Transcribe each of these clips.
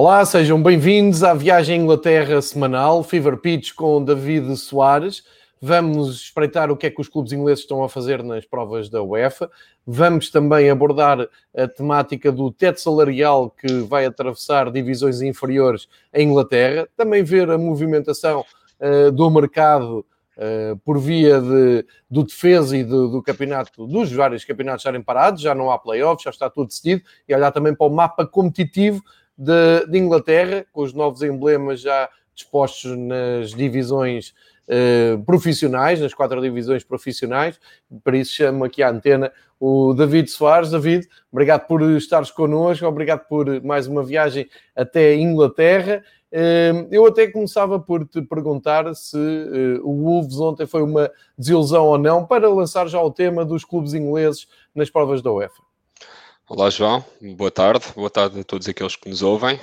Olá, sejam bem-vindos à viagem à Inglaterra semanal, Fever Pitch com David Soares. Vamos espreitar o que é que os clubes ingleses estão a fazer nas provas da UEFA. Vamos também abordar a temática do teto salarial que vai atravessar divisões inferiores em Inglaterra. Também ver a movimentação uh, do mercado uh, por via de, do defesa e do, do, campeonato, dos vários campeonatos estarem parados. Já não há playoffs, já está tudo decidido. E olhar também para o mapa competitivo de, de Inglaterra, com os novos emblemas já dispostos nas divisões uh, profissionais, nas quatro divisões profissionais. Para isso chamo aqui à antena o David Soares. David, obrigado por estares connosco, obrigado por mais uma viagem até Inglaterra. Uh, eu até começava por te perguntar se uh, o Wolves ontem foi uma desilusão ou não, para lançar já o tema dos clubes ingleses nas provas da UEFA. Olá, João. Boa tarde. Boa tarde a todos aqueles que nos ouvem.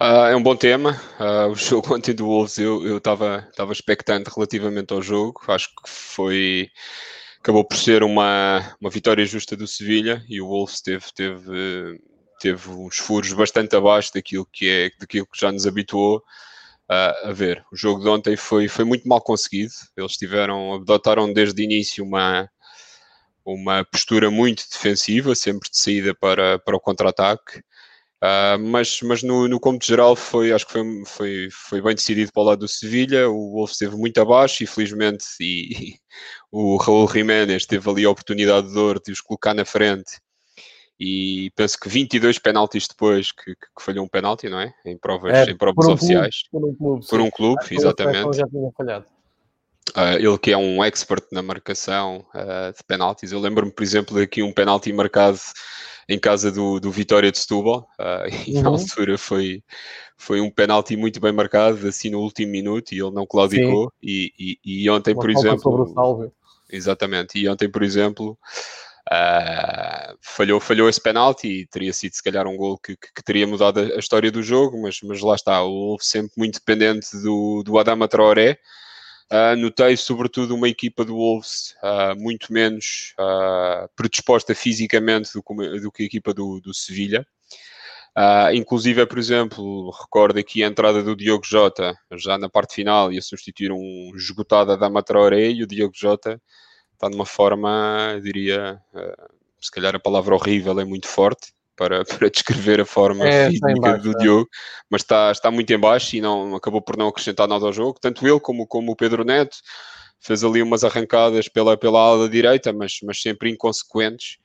Uh, é um bom tema. Uh, o jogo ontem do Wolves, eu estava expectante relativamente ao jogo. Acho que foi. Acabou por ser uma, uma vitória justa do Sevilha e o Wolves teve, teve, teve uns furos bastante abaixo daquilo que, é, daquilo que já nos habituou uh, a ver. O jogo de ontem foi, foi muito mal conseguido. Eles tiveram, adotaram desde o início uma, uma postura muito defensiva, sempre de saída para, para o contra-ataque. Uh, mas mas no, no cômputo geral foi, acho que foi, foi, foi bem decidido para o lado do Sevilha, o Wolf esteve muito abaixo, infelizmente, e, e o Raul Jiménez teve ali a oportunidade de dor de os colocar na frente, e penso que 22 penaltis depois que, que, que falhou um penalti, não é? Em provas, é, em provas por um oficiais. Clube, por um clube, por um clube exatamente. Já tinha falhado. Uh, ele que é um expert na marcação uh, de penaltis. Eu lembro-me, por exemplo, de aqui um penalti marcado em casa do, do Vitória de Setúbal, uh, e uhum. na altura foi, foi um penalti muito bem marcado, assim no último minuto, e ele não claudicou. E, e, e, ontem, Uma por exemplo. Exatamente, e ontem, por exemplo. Uh, falhou, falhou esse penalti e teria sido se calhar um gol que, que, que, teria mudado a, história do jogo, mas, mas lá está, o sempre muito dependente do, do Adama Traoré, Uh, notei sobretudo uma equipa do Wolves uh, muito menos uh, predisposta fisicamente do, do, que a equipa do, do Sevilha. Inclusive, por exemplo, recordo aqui a entrada do Diogo Jota já na parte final e a substituir um esgotado da Traoré e o Diogo Jota está numa forma, diria, se calhar a palavra horrível é muito forte, para, para descrever a forma é, física baixo, do é. Diogo, mas está, está muito em baixo e não, acabou por não acrescentar nada ao jogo. Tanto ele como, como o Pedro Neto fez ali umas arrancadas pela, pela ala direita, mas, mas sempre inconsequentes.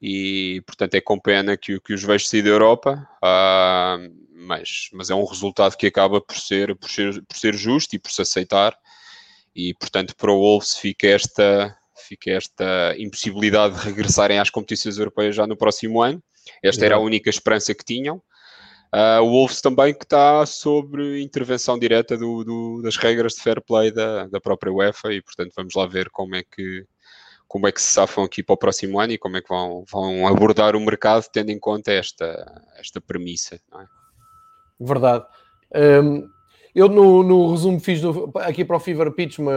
E portanto é com pena que, que os vejo sair da Europa, uh, mas, mas é um resultado que acaba por ser, por, ser, por ser justo e por se aceitar. E portanto, para o Wolves fica esta, fica esta impossibilidade de regressarem às competições europeias já no próximo ano. Esta era a única esperança que tinham. Uh, o Wolves também que está sobre intervenção direta do, do, das regras de fair play da, da própria UEFA e portanto vamos lá ver como é que como é que se safam aqui para o próximo ano e como é que vão, vão abordar o mercado tendo em conta esta, esta premissa. É? Verdade. Um, eu no, no, resumo fiz do, aqui para o Fever Pitch uma,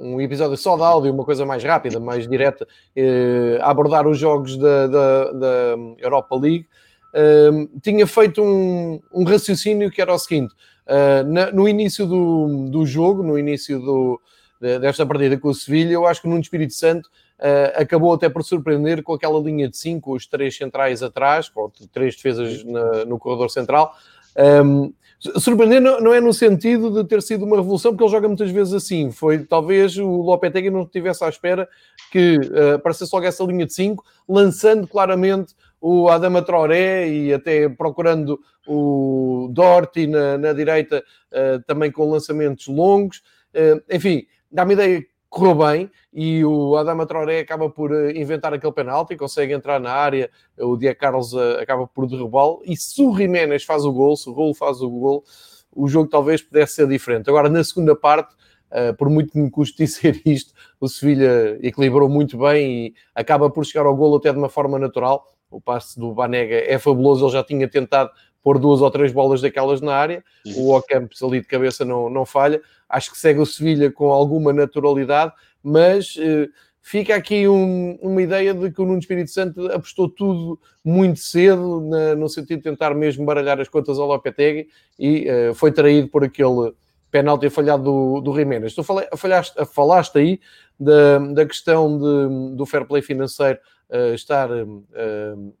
um episódio só de áudio, uma coisa mais rápida, mais direta, eh, a abordar os jogos da, da, da Europa League. Eh, tinha feito um, um, raciocínio que era o seguinte: uh, na, no início do, do jogo, no início do, desta partida com o Sevilha, eu acho que o Nuno Espírito Santo uh, acabou até por surpreender com aquela linha de 5, os três centrais atrás, com três defesas na, no corredor central. Um, Surpreender não é no sentido de ter sido uma revolução, porque ele joga muitas vezes assim. Foi talvez o Lopetegui não estivesse à espera que uh, aparecesse logo essa linha de 5, lançando claramente o Adama Traoré e até procurando o Dorti na, na direita, uh, também com lançamentos longos. Uh, enfim, dá-me ideia correu bem e o Adama Traoré acaba por eh, inventar aquele penalti, consegue entrar na área, o Diego Carlos eh, acaba por derrubá-lo e se o Jiménez faz o gol, se o gol faz o gol, o jogo talvez pudesse ser diferente. Agora, na segunda parte, uh, por muito que me custe dizer isto, o Sevilha equilibrou muito bem e acaba por chegar ao gol até de uma forma natural. O passe do Banega é fabuloso, ele já tinha tentado pôr duas ou três bolas daquelas na área. O Ocampos ali de cabeça não, não falha. Acho que segue o Sevilha com alguma naturalidade, mas eh, fica aqui um, uma ideia de que o Nuno Espírito Santo apostou tudo muito cedo, na, no sentido de tentar mesmo baralhar as contas ao Lopetegui e uh, foi traído por aquele penalti falhado do, do Jiménez. Tu falei, falaste, falaste aí da, da questão de, do fair play financeiro uh, estar uh,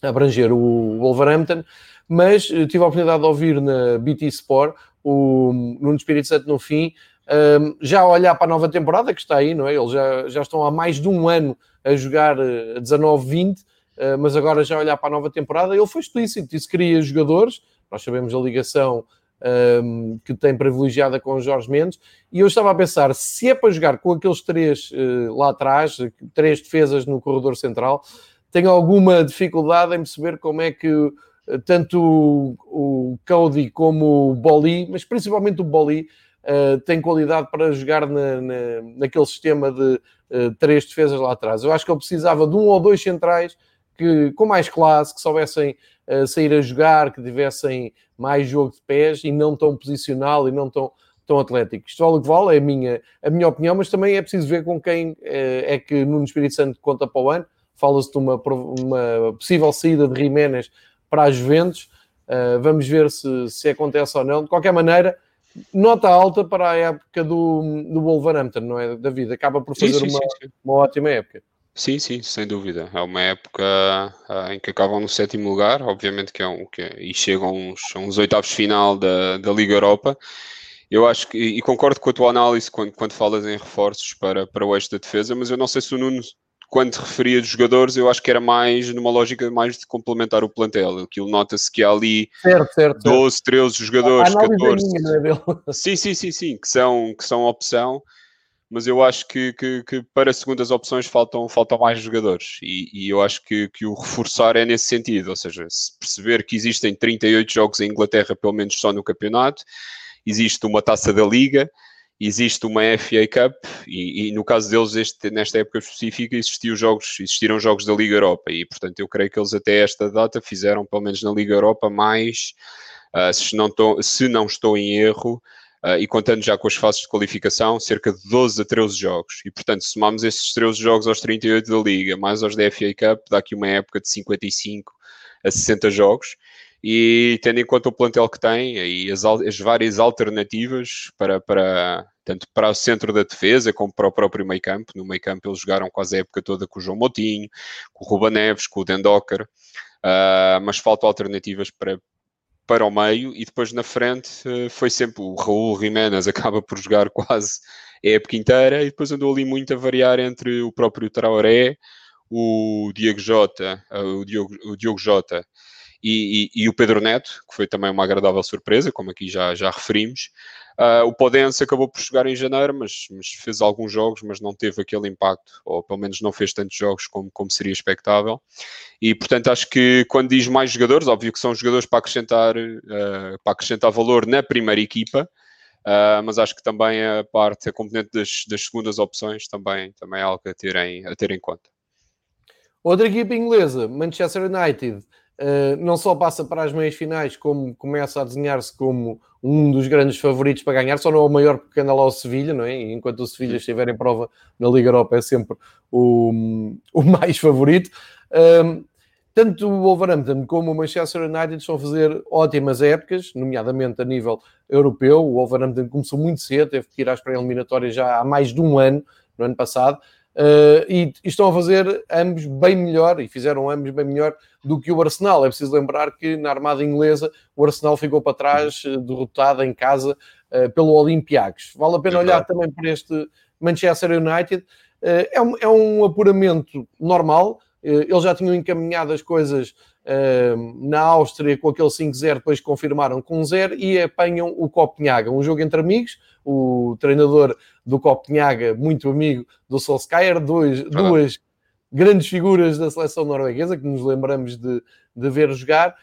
a abranger o Wolverhampton, mas tive a oportunidade de ouvir na BT Sport o Nuno Espírito Santo no fim um, já a olhar para a nova temporada que está aí, não é? Eles já, já estão há mais de um ano a jogar a 19-20, uh, mas agora já a olhar para a nova temporada, ele foi explícito, disse que queria jogadores, nós sabemos a ligação um, que tem privilegiada com o Jorge Mendes, e eu estava a pensar, se é para jogar com aqueles três uh, lá atrás, três defesas no corredor central, tenho alguma dificuldade em perceber como é que tanto o, o Cody como o Boli, mas principalmente o Boli, uh, tem qualidade para jogar na, na, naquele sistema de uh, três defesas lá atrás. Eu acho que ele precisava de um ou dois centrais que, com mais classe, que soubessem uh, sair a jogar, que tivessem mais jogo de pés e não tão posicional e não tão, tão atlético. Isto vale o que vale, é a minha, a minha opinião, mas também é preciso ver com quem é que no Espírito Santo conta para o ano. Fala-se de uma, uma possível saída de Jiménez para as Juventus. Uh, vamos ver se, se acontece ou não. De qualquer maneira, nota alta para a época do, do Wolverhampton, não é, David? Acaba por fazer sim, sim, uma, sim, uma ótima época. Sim, sim, sem dúvida. É uma época uh, em que acabam no sétimo lugar, obviamente que é um que, é, e chegam uns, uns oitavos final da, da Liga Europa. Eu acho que, e concordo com a tua análise quando, quando falas em reforços para, para o eixo da defesa, mas eu não sei se o Nuno quando referia de jogadores, eu acho que era mais numa lógica mais de complementar o plantel. Aquilo nota-se que há ali certo, certo, 12, 13 jogadores, a 14. Minha, é sim, sim, sim, sim, que são, que são opção, mas eu acho que, que, que para segundas opções faltam, faltam mais jogadores. E, e, eu acho que, que o reforçar é nesse sentido, ou seja, se perceber que existem 38 jogos em Inglaterra, pelo menos só no campeonato, existe uma taça da Liga existe uma FA Cup e, e, no caso deles este, nesta época específica existiam jogos, existiram jogos da Liga Europa e portanto eu creio que eles até esta data fizeram pelo menos na Liga Europa mais uh, se, não tô, se não estou em erro uh, e contando já com as fases de qualificação cerca de 12 a 13 jogos. E portanto somamos esses 13 jogos aos 38 da Liga mais aos da FA Cup dá aqui uma época de 55 a 60 jogos e tendo em conta o plantel que tem e as, as várias alternativas para, para, tanto para o centro da defesa como para o próprio meio campo. No meio campo eles jogaram quase a época toda com o João Motinho, com o Ruba Neves, com o Dendocker, uh, mas faltam alternativas para, para o meio e depois na frente uh, foi sempre o Raul Jiménez acaba por jogar quase a época inteira e depois andou ali muito a variar entre o próprio Traoré, o Diego Jota, uh, o, Diogo, o Diogo Jota e, e, e, o Pedro Neto, que foi também uma agradável surpresa, como aqui já, já referimos. Uh, o Podense acabou por chegar em janeiro, mas, mas, fez alguns jogos, mas não teve aquele impacto, ou pelo menos não fez tantos jogos como, como seria expectável. E portanto acho que quando diz mais jogadores, óbvio que são jogadores para acrescentar, uh, para acrescentar valor na primeira equipa. Uh, mas acho que também a parte, a componente das, das segundas opções também, também é algo a ter, em, a ter em conta. Outra equipa inglesa, Manchester United, não só passa para as meias finais, como começa a desenhar-se como um dos grandes favoritos para ganhar, só não é o maior porque anda lá o Sevilha, não é? E enquanto o Sevilha estiver em prova na Liga Europa é sempre o, o mais favorito. Uh, tanto o Wolverhampton como o Manchester United estão a fazer ótimas épocas, nomeadamente a nível europeu. O Wolverhampton começou muito cedo, teve que ir às pré-eliminatórias já há mais de um ano, no ano passado. Uh, e, e, estão a fazer ambos bem melhor, e fizeram ambos bem melhor do que o Arsenal. É preciso lembrar que na armada inglesa o Arsenal ficou para trás, uh, derrotado em casa uh, pelo Olympiacos. Vale a pena é olhar também para este Manchester United. É um, é, um, apuramento normal, eles já tinham encaminhado as coisas na Áustria com aquele 5-0, depois confirmaram com 0 e apanham o Copenhaga, um jogo entre amigos. O treinador do Copenhaga, muito amigo do Solskjaer, dois, duas grandes figuras da seleção norueguesa que nos lembramos de, de ver jogar.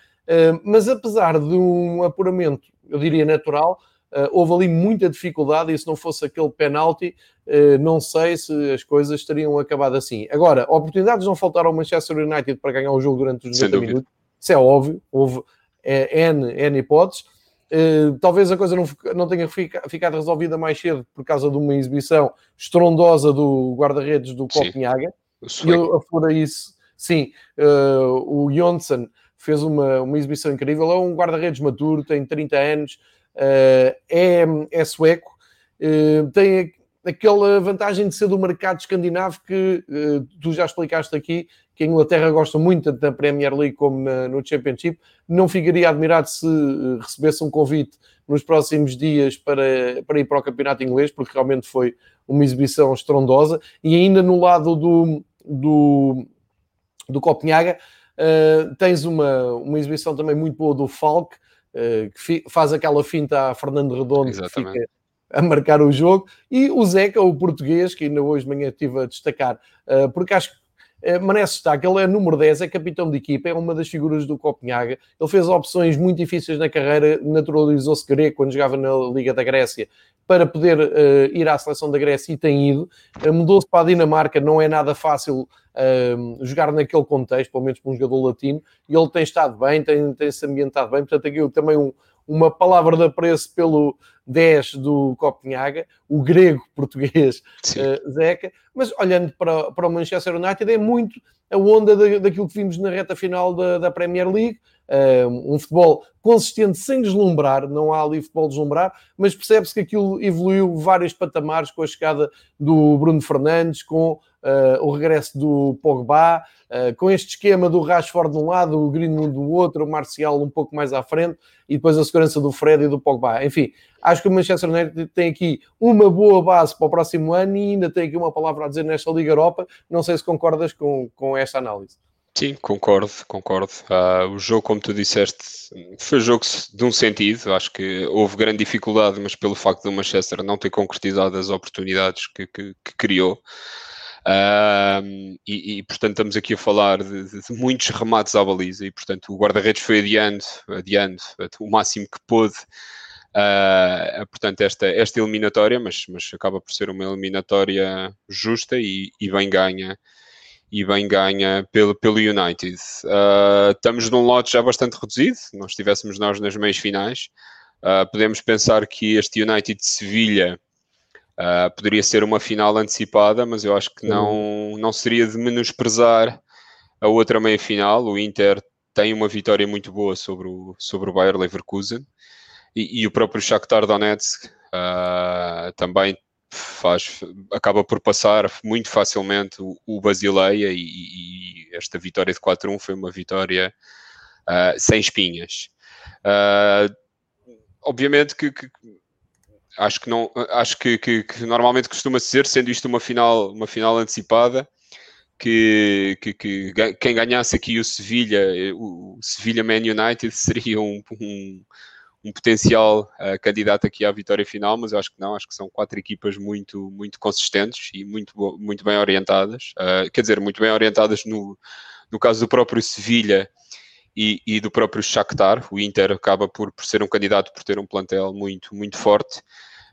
mas apesar de um apuramento, eu diria natural, Uh, houve ali muita dificuldade e se não fosse aquele penalti, uh, não sei se as coisas teriam acabado assim. Agora, oportunidades não faltaram ao Manchester United para ganhar o jogo durante os 90 minutos, isso é óbvio, houve é, N, N hipóteses. Uh, talvez a coisa não, não tenha fica, ficado resolvida mais cedo por causa de uma exibição estrondosa do guarda-redes do Copenhaga. E eu afora isso. Sim, uh, o Jonsson fez uma, uma exibição incrível. É um guarda-redes maduro, tem 30 anos, uh, é, é sueco, tem aquela vantagem de ser do mercado escandinavo que tu já explicaste aqui, que a Inglaterra gosta muito da Premier League como no Championship. Não ficaria admirado se eh, recebesse um convite nos próximos dias para, para ir para o campeonato inglês, porque realmente foi uma exibição estrondosa. E ainda no lado do, do, do Copenhaga, uh, tens uma, uma exibição também muito boa do Falk, uh, que fi, faz aquela finta a Fernando Redondo, Exatamente. que fica a marcar o jogo, e o Zeca, o português, que ainda hoje de manhã estive a destacar, uh, porque acho que eh, merece destaque. Ele é número 10, é capitão de equipa, é uma das figuras do Copenhaga. Ele fez opções muito difíceis na carreira, naturalizou-se grego quando jogava na Liga da Grécia para poder uh, ir à seleção da Grécia e tem ido. Uh, Mudou-se para a Dinamarca, não é nada fácil uh, jogar naquele contexto, pelo menos para um jogador latino, e ele tem estado bem, tem, tem se ambientado bem. Portanto, aqui também um, uma palavra de apreço pelo 10 do Copenhaga, o grego português uh, Zeca, mas olhando para, para o Manchester United é muito a onda de, daquilo que vimos na reta final da, da Premier League, uh, um futebol consistente sem deslumbrar, não há ali futebol deslumbrar, mas percebe-se que aquilo evoluiu vários patamares com a chegada do Bruno Fernandes, com uh, o regresso do Pogba, uh, com este esquema do Rashford de um lado, o Greenwood do outro, o Marcial um pouco mais à frente, e depois a segurança do Fred e do Pogba. Enfim, acho que o Manchester United tem aqui uma boa base para o próximo ano e ainda tem aqui uma palavra a dizer nesta Liga Europa. Não sei se concordas com, com esta análise. Sim, concordo, concordo. Uh, o jogo, como tu disseste, foi um jogo de um sentido. Acho que houve grande dificuldade, mas pelo facto do Manchester não ter concretizado as oportunidades que, que, que criou. E, e, portanto, estamos aqui a falar de, de, muitos remates à baliza. E, portanto, o guarda-redes foi adiando, adiando o máximo que pôde. Uh, portanto, esta, esta eliminatória, mas, mas acaba por ser uma eliminatória justa e, e bem ganha e bem ganha pelo, pelo United. Uh, estamos num lote já bastante reduzido, não estivéssemos nós nas meias finais. Uh, podemos pensar que este United de Sevilha uh, poderia ser uma final antecipada, mas eu acho que não, não seria de menosprezar a outra meia final. O Inter tem uma vitória muito boa sobre o, sobre o Bayer Leverkusen e, e o próprio Shakhtar Donetsk também faz, acaba por passar muito facilmente o, o Basileia e, e, esta vitória de 4-1 foi uma vitória uh, sem espinhas. Uh, obviamente que, que, acho que não acho que, que, que, normalmente costuma ser, sendo isto uma final, uma final antecipada, que, que, que quem ganhasse aqui o Sevilha, o Sevilha Man United seria um, um um potencial uh, candidato aqui à vitória final, mas acho que não, acho que são quatro equipas muito, muito consistentes e muito, muito bem orientadas, uh, quer dizer, muito bem orientadas no, no caso do próprio Sevilha e, e, do próprio Shakhtar, o Inter acaba por, por ser um candidato por ter um plantel muito, muito forte,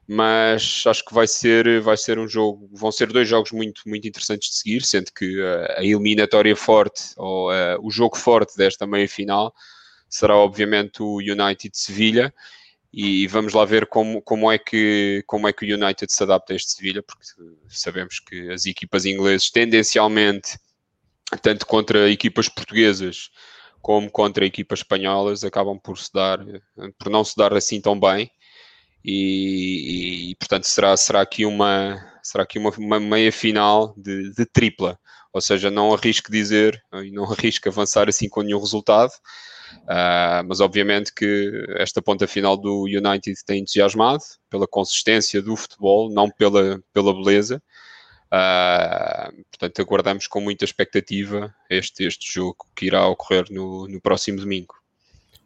mas acho que vai ser, vai ser um jogo, vão ser dois jogos muito, muito interessantes de seguir, sendo que uh, a eliminatória forte, ou o jogo forte desta meia-final, será obviamente o United Sevilha e vamos lá ver como, como, é que, como é que o United se adapta a este Sevilha, porque sabemos que as equipas inglesas tendencialmente, tanto contra equipas portuguesas como contra equipas espanholas, acabam por se dar, por não se dar assim tão bem. E, e portanto será, será aqui uma será aqui uma, uma meia final de, de tripla, ou seja, não arrisco dizer e não arrisco avançar assim com nenhum resultado, Uh, mas obviamente que esta ponta final do United tem entusiasmado pela consistência do futebol, não pela, pela beleza. Uh, portanto, aguardamos com muita expectativa este, este jogo que irá ocorrer no, no próximo domingo.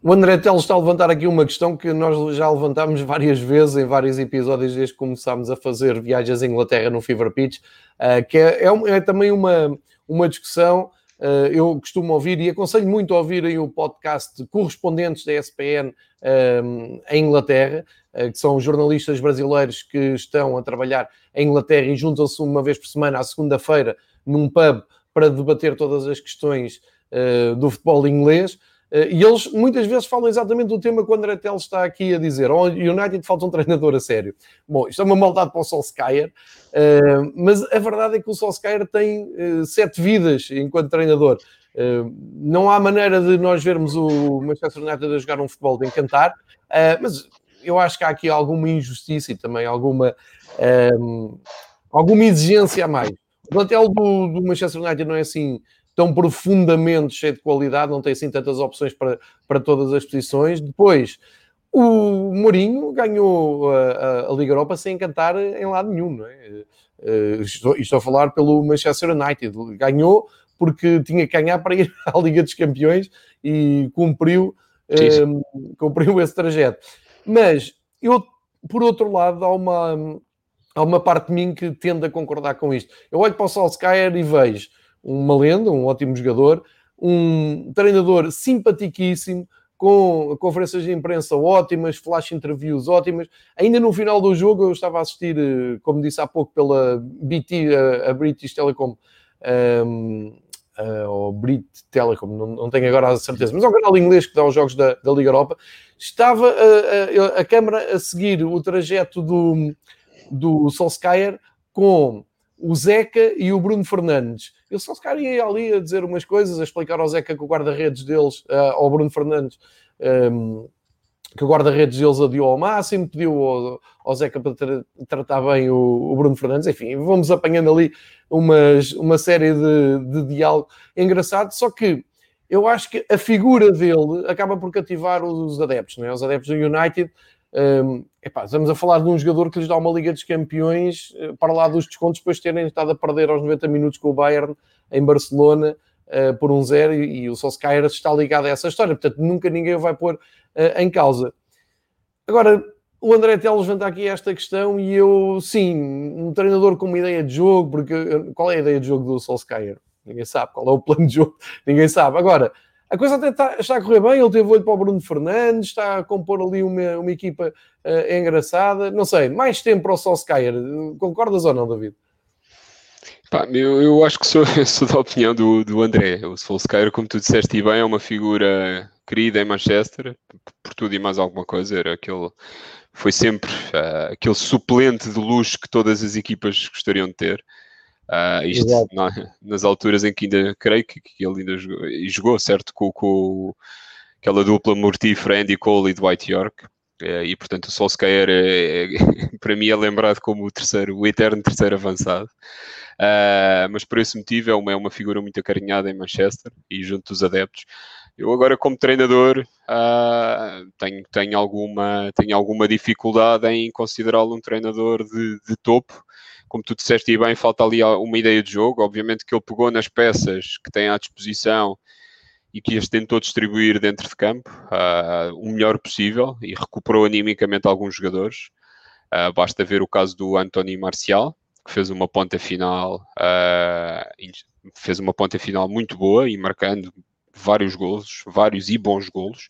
O André Teles está a levantar aqui uma questão que nós já levantámos várias vezes em vários episódios desde que começámos a fazer viagens à Inglaterra no Fever Pitch, uh, que é, é, é, também uma, uma discussão Uh, eu costumo ouvir e aconselho muito a ouvirem o podcast correspondentes da ESPN um, em Inglaterra, que são jornalistas brasileiros que estão a trabalhar em Inglaterra e juntam-se uma vez por semana, à segunda-feira, num pub para debater todas as questões uh, do futebol inglês. Uh, e eles muitas vezes falam exatamente do tema que o André Teles está aqui a dizer. O United falta um treinador a sério. Bom, isto é uma maldade para o Solskjaer, mas a verdade é que o Solskjaer tem sete vidas enquanto treinador. não há maneira de nós vermos o Manchester United a jogar um futebol de encantar, mas eu acho que há aqui alguma injustiça e também alguma, alguma exigência a mais. O plantel do, do Manchester United não é assim tão profundamente cheio de qualidade, não tem assim tantas opções para, para todas as posições. Depois, o Mourinho ganhou a, a, a, Liga Europa sem encantar em lado nenhum, não é? Uh, estou, estou, a falar pelo Manchester United. Ganhou porque tinha que ganhar para ir à Liga dos Campeões e cumpriu, uh, cumpriu esse trajeto. Mas eu, por outro lado, há uma, há uma parte de mim que tende a concordar com isto. Eu olho para o Solskjaer e vejo uma lenda, um ótimo jogador, um treinador simpaticíssimo, com conferências de imprensa ótimas, flash interviews ótimas. Ainda no final do jogo, eu estava a assistir, eh, como disse há pouco, pela BT, a, British Telecom, um, ehm, uh, ou Brit Telecom, não, não, tenho agora a certeza, mas é um canal inglês que dá os jogos da, da Liga Europa. Estava a, a, a câmara a seguir o trajeto do, do Solskjaer com o Zeca e o Bruno Fernandes. Eu só se calhar ia ali a dizer umas coisas, a explicar ao Zeca que o guarda-redes deles, uh, ao Bruno Fernandes, um, ehm, que o guarda-redes deles adiou ao máximo, pediu ao, ao Zeca para tra tratar bem o, o, Bruno Fernandes. Enfim, vamos apanhando ali umas, uma série de, de diálogo engraçado, só que eu acho que a figura dele acaba por cativar os adeptos, não é? Os adeptos do United um, epá, estamos a falar de um jogador que lhes dá uma Liga dos Campeões eh, para lá dos descontos, depois de terem estado a perder aos 90 minutos com o Bayern em Barcelona uh, por um zero e, o Solskjaer está ligado a essa história, portanto nunca ninguém o vai pôr uh, em causa. Agora, o André Teles levanta aqui esta questão e eu, sim, um treinador com uma ideia de jogo, porque qual é a ideia de jogo do Solskjaer? Ninguém sabe. Qual é o plano de jogo? Ninguém sabe. Agora, a coisa até está, está, a correr bem, ele teve olho para o Bruno Fernandes, está a compor ali uma, uma equipa uh, engraçada. Não sei, mais tempo para o Solskjaer. Concordas ou não, David? Pá, eu, eu, acho que sou, sou da opinião do, do André. O Solskjaer, como tu disseste bem, é uma figura querida em Manchester, por tudo e mais alguma coisa. Era aquele, foi sempre uh, aquele suplente de luxo que todas as equipas gostariam de ter. Uh, isto na, nas alturas em que ainda creio que, que ele ainda jogou, jogou certo com, com aquela dupla mortífera Andy Cole e Dwight York. Uh, e portanto o Solskjaer é, é, para mim é lembrado como o terceiro, o eterno terceiro avançado. Uh, mas por esse motivo é uma, é uma figura muito acarinhada em Manchester e junto dos adeptos. Eu agora, como treinador, uh, tenho, tenho, alguma, tenho alguma dificuldade em considerá-lo um treinador de, de topo, como tu disseste e bem, falta ali uma ideia de jogo. Obviamente que ele pegou nas peças que tem à disposição e que as tentou distribuir dentro de campo uh, o melhor possível e recuperou animicamente alguns jogadores. Uh, basta ver o caso do Anthony Marcial, que fez uma ponta final, uh, fez uma ponta final muito boa e marcando vários golos, vários e bons golos.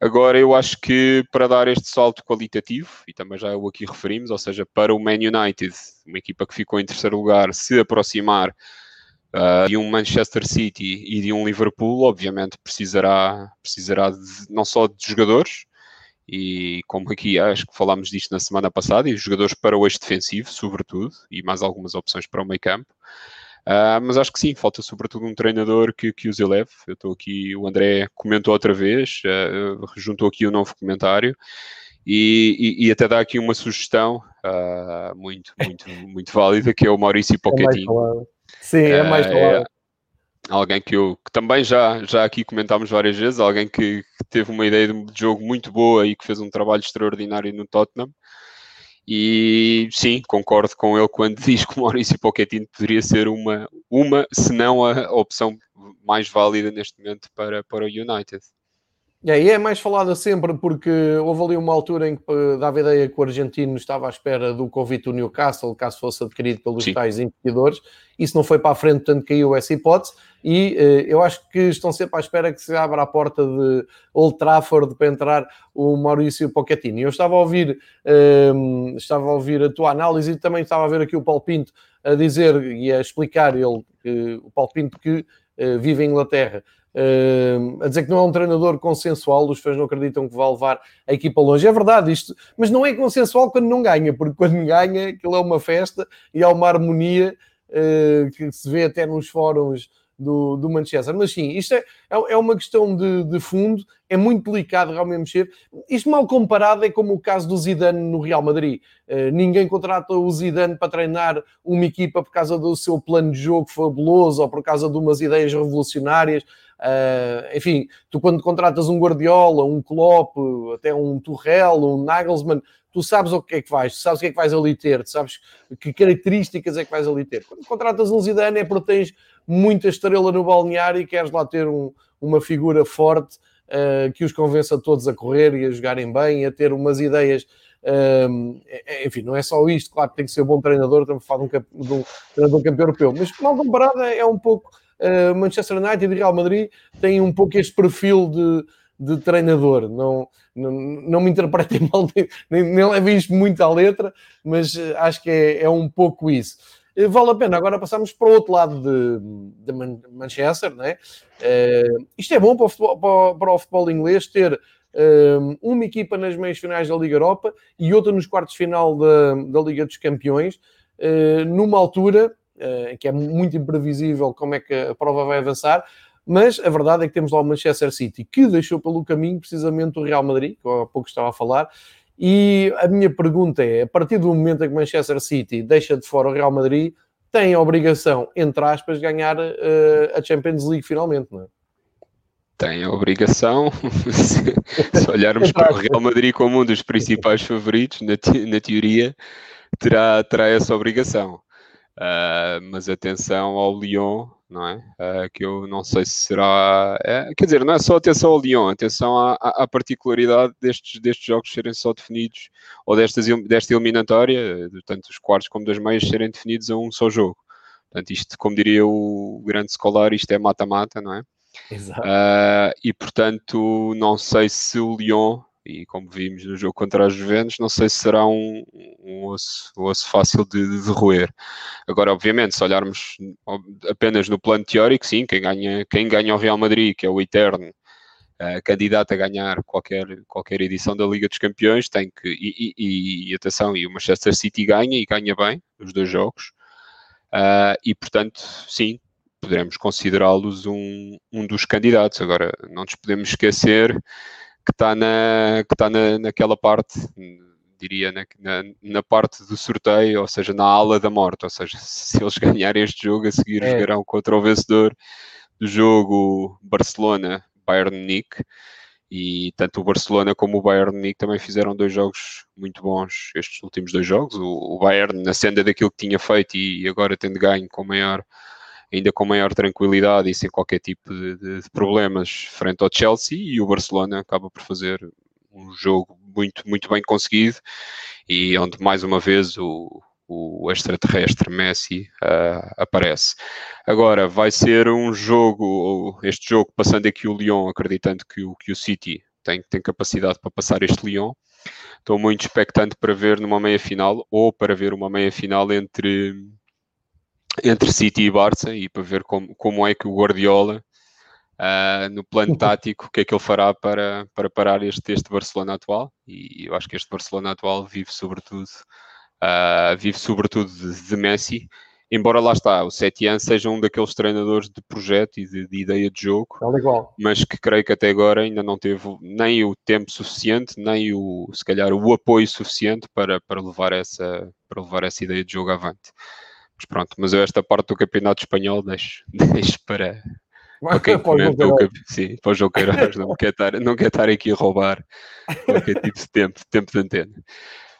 Agora, eu acho que para dar este salto qualitativo, e também já o aqui referimos, ou seja, para o Man United, uma equipa que ficou em terceiro lugar, se aproximar uh, de um Manchester City e de um Liverpool, obviamente precisará, precisará de, não só de jogadores, e como aqui acho que falámos disto na semana passada, e jogadores para o eixo defensivo, sobretudo, e mais algumas opções para o meio campo. Uh, mas acho que sim, falta sobretudo um treinador que, que os eleve. Eu estou aqui, o André comentou outra vez, uh, juntou aqui um novo comentário e, e, e até dá aqui uma sugestão uh, muito, muito, muito válida, que é o Maurício Pochettino. É sim, é mais falado. Alguém que eu que também já, já aqui comentámos várias vezes, alguém que, que, teve uma ideia de jogo muito boa e que fez um trabalho extraordinário no Tottenham. E sim, concordo com ele quando diz que o Maurício Pochettino poderia ser uma, uma se não a opção mais válida neste momento para, para o United. E é mais falada sempre porque houve ali uma altura em que eh, dava a ideia que o argentino estava à espera do convite do Newcastle, caso fosse adquirido pelos Sim. tais investidores. Isso não foi para a frente, portanto caiu essa hipótese. E eh, eu acho que estão sempre à espera que se abra a porta de Old Trafford para entrar o Maurício Pochettino. Eu estava a ouvir, eh, estava a ouvir a tua análise e também estava a ver aqui o Paulo Pinto a dizer e a explicar ele, que, o Paulo Pinto, que vive em Inglaterra, uh, a dizer que não é um treinador consensual, os fãs não acreditam que vai levar a equipa longe. É verdade isto, mas não é consensual quando não ganha, porque quando ganha aquilo é uma festa e há uma harmonia uh, que se vê até nos fóruns do, do Manchester. Mas sim, isto é, é, é uma questão de, de, fundo, é muito delicado realmente mexer. Isto mal comparado é como o caso do Zidane no Real Madrid. Uh, ninguém contrata o Zidane para treinar uma equipa por causa do seu plano de jogo fabuloso ou por causa de umas ideias revolucionárias. Uh, enfim, tu quando contratas um Guardiola, um Klopp, até um Tuchel, um Nagelsmann, tu sabes o que é que vais, tu sabes o que é que vais ali ter, tu sabes que características é que vais ali ter. Quando contratas um Zidane é porque tens muita estrela no balneário e queres lá ter um, uma figura forte uh, que os convença todos a correr e a jogarem bem, a ter umas ideias. Uh, enfim, não é só isto, claro que tem que ser um bom treinador, estamos a falar de um, de um treinador campeão europeu, mas mal comparado é um pouco uh, Manchester United e Real Madrid têm um pouco este perfil de, de treinador. Não, não, não me interpretem mal, nem, nem levem isto muito à letra, mas acho que é, é um pouco isso. Eh, vale a pena agora passarmos para o outro lado de, de Manchester, né? Uh, isto é bom para o futebol, para, para o futebol inglês ter uh, uma equipa nas meias finais da Liga Europa e outra nos quartos final da, da Liga dos Campeões, uh, numa altura que é muito imprevisível como é que a prova vai avançar, mas a verdade é que temos lá o Manchester City, que deixou pelo caminho precisamente o Real Madrid, que há pouco estava a falar, e a minha pergunta é: a partir do momento em que Manchester City deixa de fora o Real Madrid, tem a obrigação, entre aspas, de ganhar uh, a Champions League finalmente, não é? Tem a obrigação, se, se olharmos para o Real Madrid como um dos principais favoritos, na, te, na teoria, terá, terá essa obrigação. Uh, mas atenção ao Lyon, não é? Uh, que eu não sei se será. É, quer dizer, não é só atenção ao Lyon, atenção à, à, particularidade destes, destes jogos serem só definidos, ou destas, desta eliminatória, tanto os quartos como das meias, serem definidos a um só jogo. Portanto, isto, como diria o grande escolar, isto é mata-mata, não é? Exato. Uh, e portanto, não sei se o Lyon e como vimos no jogo contra as Juventus, não sei se será um, um, osso, um osso, fácil de, de, roer. Agora, obviamente, se olharmos apenas no plano teórico, sim, quem ganha, quem ganha o Real Madrid, que é o eterno uh, candidato a ganhar qualquer, qualquer edição da Liga dos Campeões, tem que, e, e, e atenção, e o Manchester City ganha, e ganha bem, os dois jogos, uh, e portanto, sim, poderemos considerá-los um, um dos candidatos. Agora, não nos podemos esquecer que está na, que tá na, naquela parte, diria, na, na, parte do sorteio, ou seja, na ala da morte. Ou seja, se eles ganharem este jogo, a seguir é. jogarão contra o vencedor do jogo Barcelona-Bayern-Munique. E tanto o Barcelona como o Bayern Munique também fizeram dois jogos muito bons estes últimos dois jogos. O, o Bayern na senda daquilo que tinha feito e agora tendo ganho com maior ainda com maior tranquilidade e sem qualquer tipo de, de, problemas frente ao Chelsea e o Barcelona acaba por fazer um jogo muito, muito bem conseguido e onde mais uma vez o, o extraterrestre Messi uh, aparece. Agora, vai ser um jogo, este jogo, passando aqui o Lyon, acreditando que o, que o City tem, tem capacidade para passar este Lyon. Estou muito expectante para ver numa meia final ou para ver uma meia final entre entre City e Barça e para ver como, como é que o Guardiola, uh, no plano tático, o que é que ele fará para, para parar este, este Barcelona atual. E eu acho que este Barcelona atual vive sobretudo, uh, vive sobretudo de, de, Messi. Embora lá está, o Setian seja um daqueles treinadores de projeto e de, de ideia de jogo, mas que creio que até agora ainda não teve nem o tempo suficiente, nem o, se calhar, o apoio suficiente para, para, levar, essa, para levar essa ideia de jogo avante. Mas pronto, mas eu esta parte do campeonato espanhol deixo, deixo para, para quem comenta o sim, para o João Queiroz, não quer estar, não quer estar aqui a roubar qualquer tipo de tempo, tempo de antena.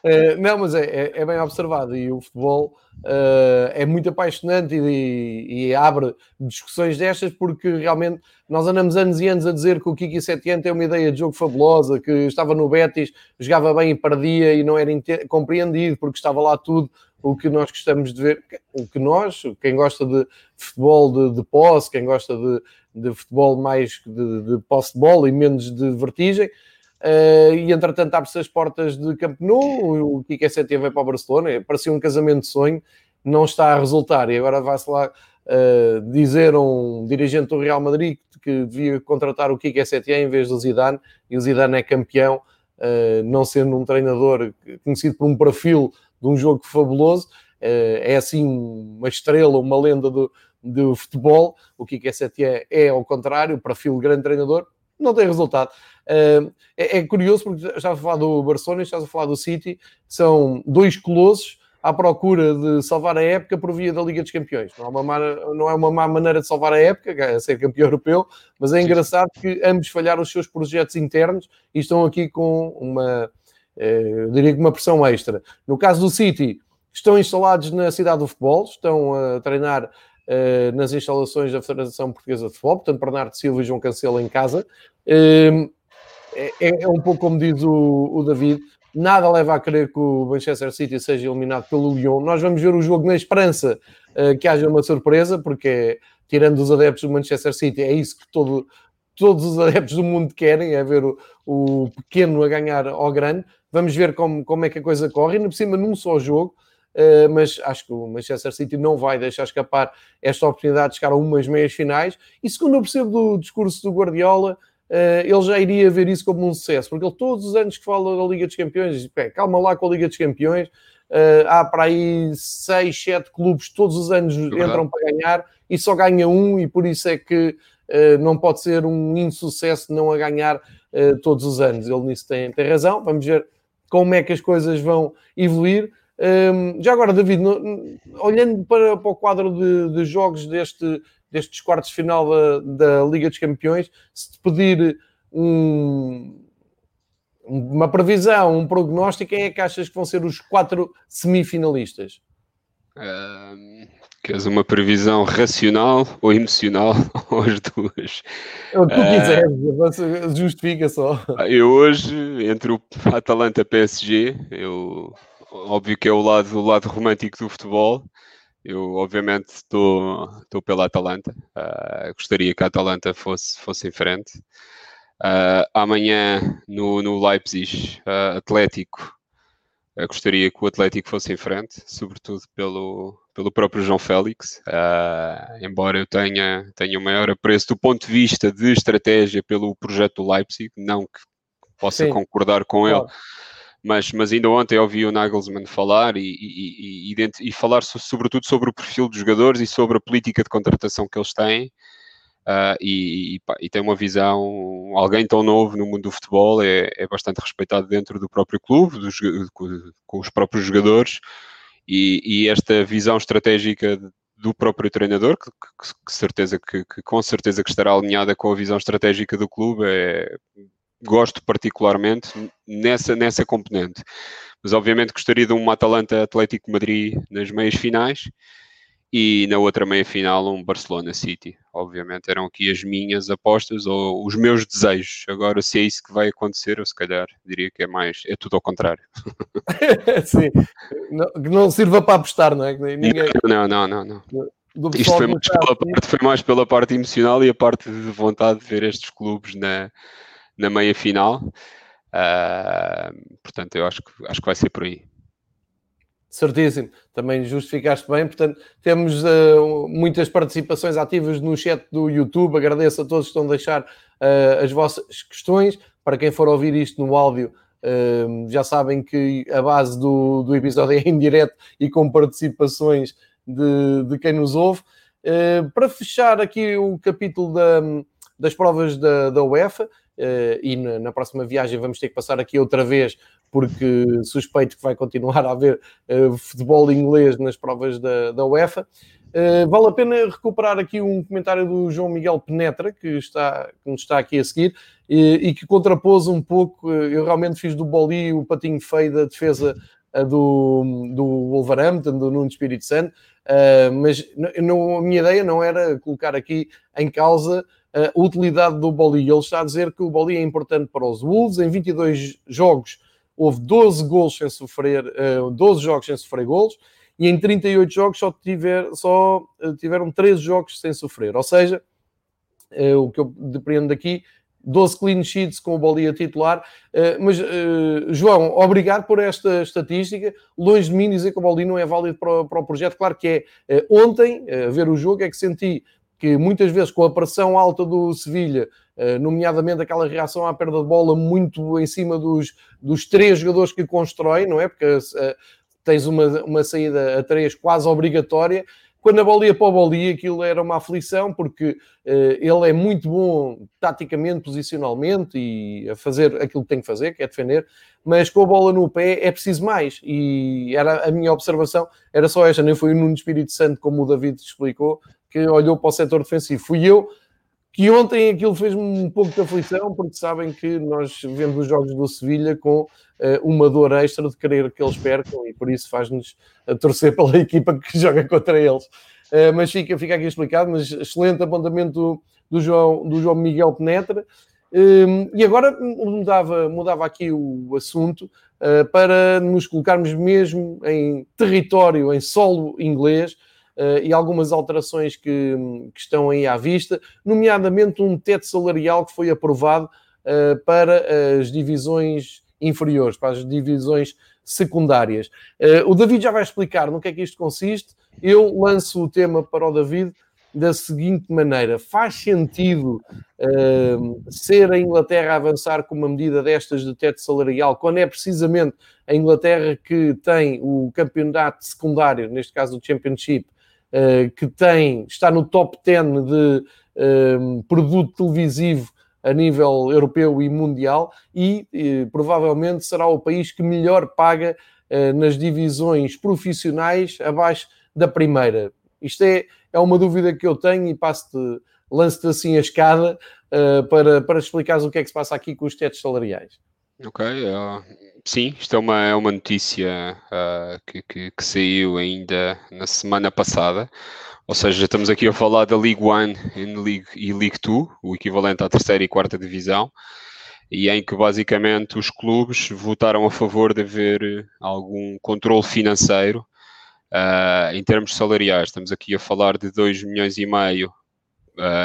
Uh, não, mas é, é, é, bem observado e o futebol uh, é muito apaixonante e, e, abre discussões destas porque realmente nós andamos anos e anos a dizer que o Kiki Setien tem uma ideia de jogo fabulosa, que estava no Betis, jogava bem e perdia e não era compreendido porque estava lá tudo o que nós gostamos de ver, o que nós, quem gosta de futebol de, de posse, quem gosta de, de futebol mais de, de posse de bola e menos de vertigem, uh, e entretanto abre-se as portas de Camp Nou, o Kike Setien vai para o Barcelona, parecia um casamento de sonho, não está a resultar, e agora vai-se lá uh, dizer a um dirigente do Real Madrid que devia contratar o Kike Setien em vez do Zidane, e o Zidane é campeão, uh, não sendo um treinador conhecido por um perfil de um jogo fabuloso, uh, é assim uma estrela, uma lenda do, do futebol, o Kike Setien é ao contrário, perfil grande treinador, não tem resultado. Uh, é, é, curioso porque estás a falar do Barcelona estás a falar do City, são dois colossos à procura de salvar a época por via da Liga dos Campeões. Não é uma má, não é uma má maneira de salvar a época, é ser campeão europeu, mas é engraçado que ambos falharam os seus projetos internos e estão aqui com uma, eh, diria que uma pressão extra. No caso do City, estão instalados na cidade do futebol, estão a treinar eh, nas instalações da Federação Portuguesa de Futebol, portanto, Bernardo Silva e João Cancelo em casa. Eh, é, é, um pouco como diz o, o David, nada leva a crer que o Manchester City seja eliminado pelo Lyon. Nós vamos ver o jogo na esperança uh, que haja uma surpresa, porque tirando os adeptos do Manchester City, é isso que todo, todos os adeptos do mundo querem, é ver o, o pequeno a ganhar ao grande. Vamos ver como, como é que a coisa corre, ainda por cima num só jogo. Uh, mas acho que o Manchester City não vai deixar escapar esta oportunidade de chegar a umas meias finais. E segundo eu percebo do discurso do Guardiola, uh, ele já iria ver isso como um sucesso, porque ele todos os anos que fala da Liga dos Campeões diz: calma lá com a Liga dos Campeões, uh, há para aí 6, 7 clubes todos os anos entram para ganhar e só ganha um, e por isso é que não pode ser um insucesso não a ganhar todos os anos. Ele nisso tem, tem razão. Vamos ver como é que as coisas vão evoluir. Um, já agora, David, no, olhando para, para, o quadro de, de, jogos deste, destes quartos de final da, da, Liga dos Campeões, se te pedir um, uma previsão, um prognóstico, quem é que achas que vão ser os quatro semifinalistas? Um, queres uma previsão racional ou emocional? ou as duas? É o que tu uh, quiseres, justifica só. Eu hoje, entre o Atalanta e PSG, eu óbvio que é o lado, o lado romântico do futebol. Eu, obviamente, estou pela Atalanta. Uh, gostaria que a Atalanta fosse, fosse em frente. Uh, amanhã, no, no Leipzig, uh, Atlético, gostaria que o Atlético fosse em frente, sobretudo pelo, pelo próprio João Félix. embora eu tenha, tenha o maior apreço do ponto de vista de estratégia pelo projeto do Leipzig, não que possa Sim. concordar com claro. ele mas, mas ainda ontem ouvi o Nagelsmann falar e, e, e, e, falar sobretudo sobre o perfil dos jogadores e sobre a política de contratação que eles têm. Uh, e, e, tem uma visão, alguém tão novo no mundo do futebol é, é bastante respeitado dentro do próprio clube, dos, com, os próprios jogadores, e, e, esta visão estratégica do próprio treinador, que, que, que certeza que, que, com certeza que estará alinhada com a visão estratégica do clube, é, gosto particularmente nessa, nessa componente. Mas obviamente gostaria de um Atalanta Atlético Madrid nas meias finais e na outra meia final um Barcelona City. Obviamente eram aqui as minhas apostas ou os meus desejos. Agora, se é isso que vai acontecer, eu se calhar diria que é mais, é tudo ao contrário. Sim, não, que não sirva para apostar, não é? Ninguém... Não, não, não, não. Isto foi mais, pela parte, foi mais pela parte emocional e a parte de vontade de ver estes clubes na, na meia final. Uh, portanto, eu acho que, acho que vai ser por aí. Certíssimo, também justificaste bem. Portanto, temos uh, muitas participações ativas no chat do YouTube. Agradeço a todos que estão a deixar uh, as vossas questões. Para quem for ouvir isto no áudio, uh, já sabem que a base do, do episódio é em direto e com participações de, de quem nos ouve. para fechar aqui o capítulo da, das provas da, da UEFA, e na, na, próxima viagem vamos ter que passar aqui outra vez, porque suspeito que vai continuar a haver uh, futebol inglês nas provas da, da UEFA. Uh, vale a pena recuperar aqui um comentário do João Miguel Penetra, que, está, que nos está aqui a seguir, e, e que contrapôs um pouco. Eu realmente fiz do Boli o patinho feio da defesa do, do Wolverhampton, do Nuno Espírito Santo, mas não, a minha ideia não era colocar aqui em causa a utilidade do Boli. Ele está a dizer que o Boli é importante para os Wolves. Em 22 jogos houve 12 gols sem sofrer, 12 eh, jogos sem sofrer gols e em 38 jogos só, tiver, só eh, tiveram 13 jogos sem sofrer. Ou seja, eh, o que eu depreendo daqui, 12 clean sheets com o Bolia titular. Mas, João, obrigado por esta estatística. Longe de mim dizer que o Bolia não é válido para, o projeto. Claro que é. Ontem, a ver o jogo, é que senti que muitas vezes com a pressão alta do Sevilha, nomeadamente aquela reação à perda de bola muito em cima dos, dos três jogadores que constrói, não é? Porque tens uma, uma saída a três quase obrigatória quando a bola ia para o Bolia, aquilo era uma aflição, porque uh, ele é muito bom taticamente, posicionalmente e a fazer aquilo que tem que fazer, que é defender, mas com a bola no pé é preciso mais. E era a minha observação, era só esta, nem foi o Nuno Espírito Santo, como o David explicou, que olhou para o setor defensivo. Fui eu que ontem aquilo fez-me um pouco de aflição, porque sabem que nós vemos os jogos do Sevilha com uh, uma dor extra de querer que eles percam e por isso faz-nos torcer pela equipa que joga contra eles. Uh, mas fica, fica aqui explicado, mas excelente apontamento do, do João, do João Miguel Penetra. Uh, e agora mudava, mudava aqui o assunto uh, para nos colocarmos mesmo em território, em solo inglês, e algumas alterações que, que, estão aí à vista, nomeadamente um teto salarial que foi aprovado uh, para as divisões inferiores, para as divisões secundárias. O David já vai explicar no que é que isto consiste. Eu lanço o tema para o David da seguinte maneira: faz sentido uh, ser a Inglaterra a avançar com uma medida destas de teto salarial, quando é precisamente a Inglaterra que tem o campeonato secundário, neste caso o Championship, eh, que tem, está no top 10 de um, eh, produto televisivo a nível europeu e mundial e, e eh, provavelmente será o país que melhor paga uh, nas divisões profissionais abaixo da primeira. Isto é, é uma dúvida que eu tenho e passo-te, lance-te assim a escada uh, para, para explicares o que é que se passa aqui com os tetos salariais. Ok, uh, sim, isto é uma, é uma notícia uh, que, que, que, saiu ainda na semana passada. Ou seja, estamos aqui a falar da League One League, e League Two, o equivalente à terceira e quarta divisão, e em que basicamente os clubes votaram a favor de haver algum controle financeiro uh, em termos salariais. Estamos aqui a falar de 2 milhões e meio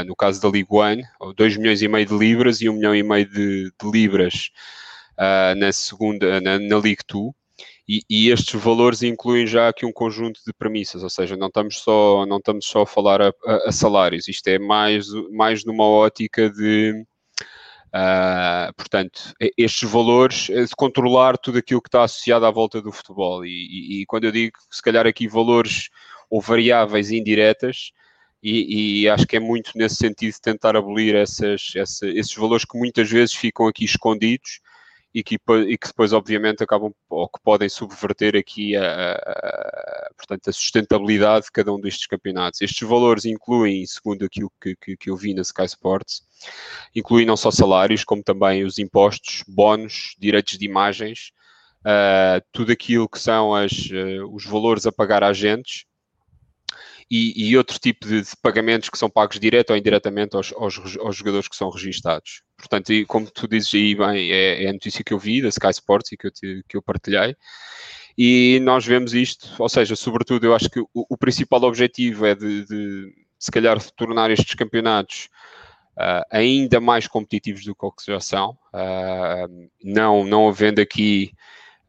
no caso da League One, 2 milhões e meio de libras e 1 um milhão e meio de, de libras uh, na segunda, na, na League 2. E, e, estes valores incluem já aqui um conjunto de premissas, ou seja, não estamos só, não estamos só a falar a, a, a salários, isto é mais, mais numa ótica de, uh, portanto, estes valores, é de controlar tudo aquilo que está associado à volta do futebol. E, e, e quando eu digo, se calhar aqui valores ou variáveis indiretas, e, acho que é muito nesse sentido tentar abolir essas, essa, esses valores que muitas vezes ficam aqui escondidos e que, e que depois, obviamente, acabam ou que podem subverter aqui a, a, portanto, a sustentabilidade de cada um destes campeonatos. Estes valores incluem, segundo aquilo que, que, que eu vi na Sky Sports, incluem não só salários, como também os impostos, bónus, direitos de imagens, uh, tudo aquilo que são as, uh, os valores a pagar a agentes e, e outro tipo de, de, pagamentos que são pagos direto ou indiretamente aos, aos, aos, jogadores que são registados. Portanto, e como tu dizes aí bem, é, é, a notícia que eu vi da Sky Sports e que eu, te, que eu partilhei. E nós vemos isto, ou seja, sobretudo, eu acho que o, o principal objetivo é de, de, se calhar, tornar estes campeonatos uh, ainda mais competitivos do que o que já são, uh, não, não havendo aqui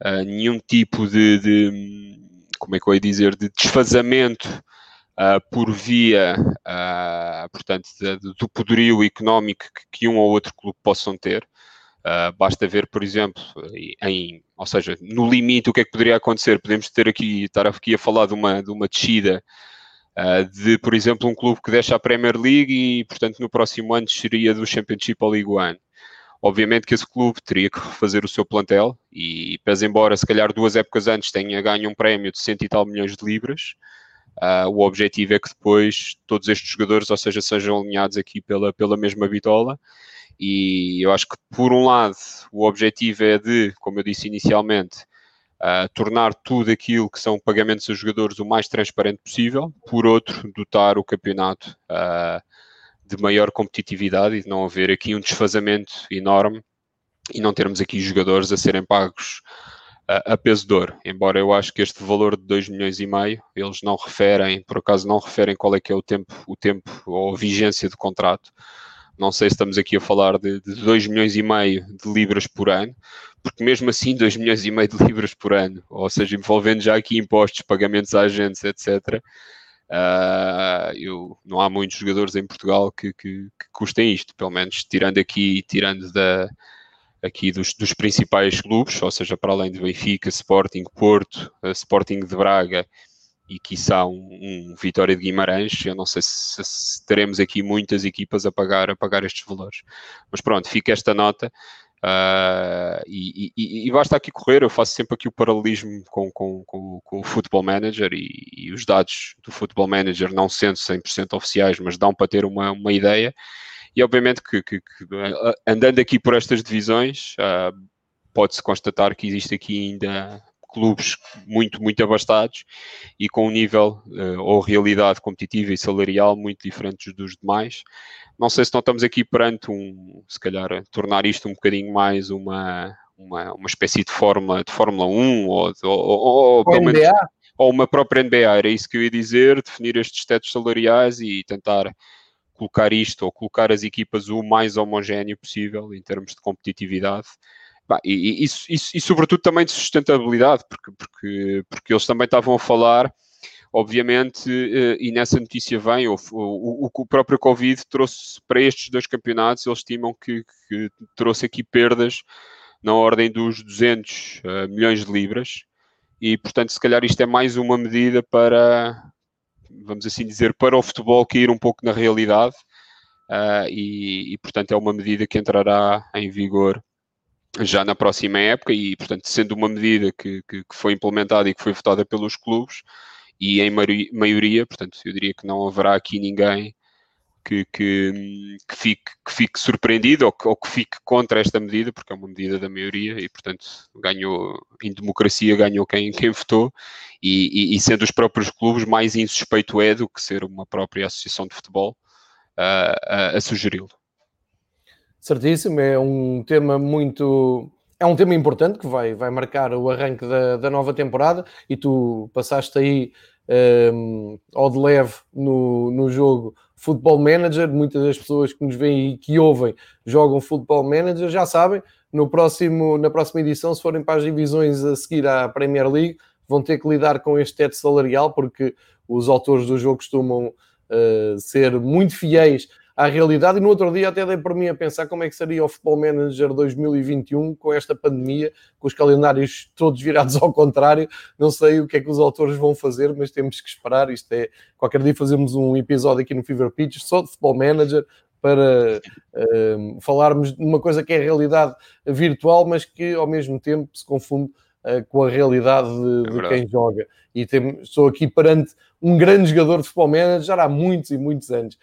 uh, nenhum tipo de, de, como é que eu ia dizer, de desfazamento uh, por via, uh, portanto, de, de, do poderio económico que, que, um ou outro clube possam ter. Uh, basta ver, por exemplo, em, ou seja, no limite, o que é que poderia acontecer? Podemos ter aqui, estar aqui a falar de uma, de uma descida de, por exemplo, um clube que deixa a Premier League e, portanto, no próximo ano seria do Championship ao League One. Obviamente que esse clube teria que refazer o seu plantel e, pese embora, se calhar duas épocas antes tenha ganho um prémio de cento e tal milhões de libras, Uh, o objetivo é que depois todos estes jogadores, ou seja, sejam alinhados aqui pela, pela mesma bitola. E eu acho que, por um lado, o objetivo é de, como eu disse inicialmente, uh, tornar tudo aquilo que são pagamentos a jogadores o mais transparente possível. Por outro, dotar o campeonato uh, de maior competitividade e de não haver aqui um desfazamento enorme e não termos aqui jogadores a serem pagos a, peso de ouro, embora eu acho que este valor de 2 milhões e meio, eles não referem, por acaso não referem qual é que é o tempo, o tempo ou vigência do contrato, Não sei se estamos aqui a falar de, de 2 milhões e meio de libras por ano, porque mesmo assim 2 milhões e meio de libras por ano, ou seja, envolvendo já aqui impostos, pagamentos a agentes, etc., Uh, eu, não há muitos jogadores em Portugal que, que, que, custem isto, pelo menos tirando aqui, tirando da, aqui dos, dos, principais clubes, ou seja, para além de Benfica, Sporting, Porto, uh, Sporting de Braga e quiçá um, um Vitória de Guimarães, eu não sei se, se, teremos aqui muitas equipas a pagar, a pagar estes valores. Mas pronto, fica esta nota. Uh, e, e, e, basta aqui correr, eu faço sempre aqui o paralelismo com, com, com, com o Football Manager e, e, os dados do Football Manager não sendo 100% oficiais, mas dão para ter uma, uma ideia. E obviamente que, que, que andando aqui por estas divisões, uh, pode-se constatar que existe aqui ainda clubes muito, muito abastados e com um nível uh, ou realidade competitiva e salarial muito diferentes dos demais. Não sei se não estamos aqui perante um, se calhar, tornar isto um bocadinho mais uma, uma, uma espécie de Fórmula, de Fórmula 1 ou, ou, ou, ou menos, ou uma própria NBA, era isso que eu ia dizer, definir estes tetos salariais e tentar colocar isto ou colocar as equipas o mais homogéneo possível em termos de competitividade. E, e, e, e, sobretudo também de sustentabilidade, porque, porque, porque eles também estavam a falar, obviamente, eh, e nessa notícia vem, o, o, o, próprio Covid trouxe para estes dois campeonatos, eles estimam que, que trouxe aqui perdas na ordem dos 200 uh, milhões de libras, e portanto, se calhar isto é mais uma medida para, vamos assim dizer, para o futebol cair um pouco na realidade, uh, e, e portanto é uma medida que entrará em vigor já na próxima época e, portanto, sendo uma medida que, que, que, foi implementada e que foi votada pelos clubes e em maioria, portanto, eu diria que não haverá aqui ninguém que, que, que, fique, que fique surpreendido ou que, ou que fique contra esta medida, porque é uma medida da maioria e, portanto, ganhou, em democracia ganhou quem, quem votou e, e, e sendo os próprios clubes, mais insuspeito é do que ser uma própria associação de futebol uh, a, a sugeri-lo. Certíssimo, é um tema muito. É um tema importante que vai, vai marcar o arranque da, da nova temporada e tu passaste aí um, ao de leve no, no jogo Football Manager. Muitas das pessoas que nos veem e que ouvem jogam Football Manager já sabem. No próximo, na próxima edição, se forem para as divisões a seguir à Premier League, vão ter que lidar com este teto salarial porque os autores do jogo costumam uh, ser muito fiéis à realidade. E no outro dia até dei por mim a pensar como é que seria o Futebol Manager 2021 com esta pandemia, com os calendários todos virados ao contrário. Não sei o que é que os autores vão fazer, mas temos que esperar. Isto é, qualquer dia fazemos um episódio aqui no Fever Pitch só de Futebol Manager para uh, falarmos de uma coisa que é a realidade virtual, mas que ao mesmo tempo se confunde uh, com a realidade de, é de quem joga. E tem, estou aqui perante um grande jogador de futebol manager há muitos e muitos anos.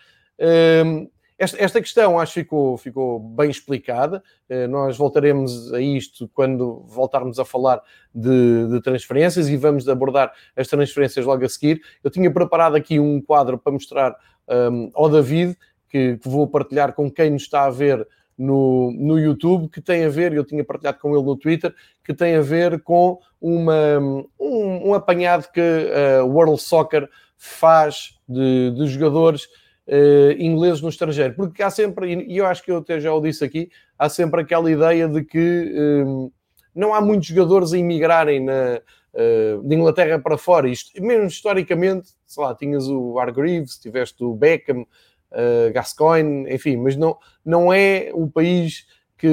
Esta, questão acho que ficou, ficou bem explicada. Uh, nós voltaremos a isto quando voltarmos a falar de, de, transferências e vamos abordar as transferências logo a seguir. Eu tinha preparado aqui um quadro para mostrar um, ao David, que, que, vou partilhar com quem nos está a ver no, no YouTube, que tem a ver, eu tinha partilhado com ele no Twitter, que tem a ver com uma, um, um apanhado que a uh, World Soccer faz de, de jogadores uh, ingleses no estrangeiro, porque há sempre, e eu acho que eu até já o disse aqui, há sempre aquela ideia de que um, ehm, não há muitos jogadores a imigrarem na, uh, de Inglaterra para fora, isto, mesmo historicamente, sei lá, tinhas o Hargreaves, tiveste o Beckham, uh, Gascoigne, enfim, mas não, não é o país que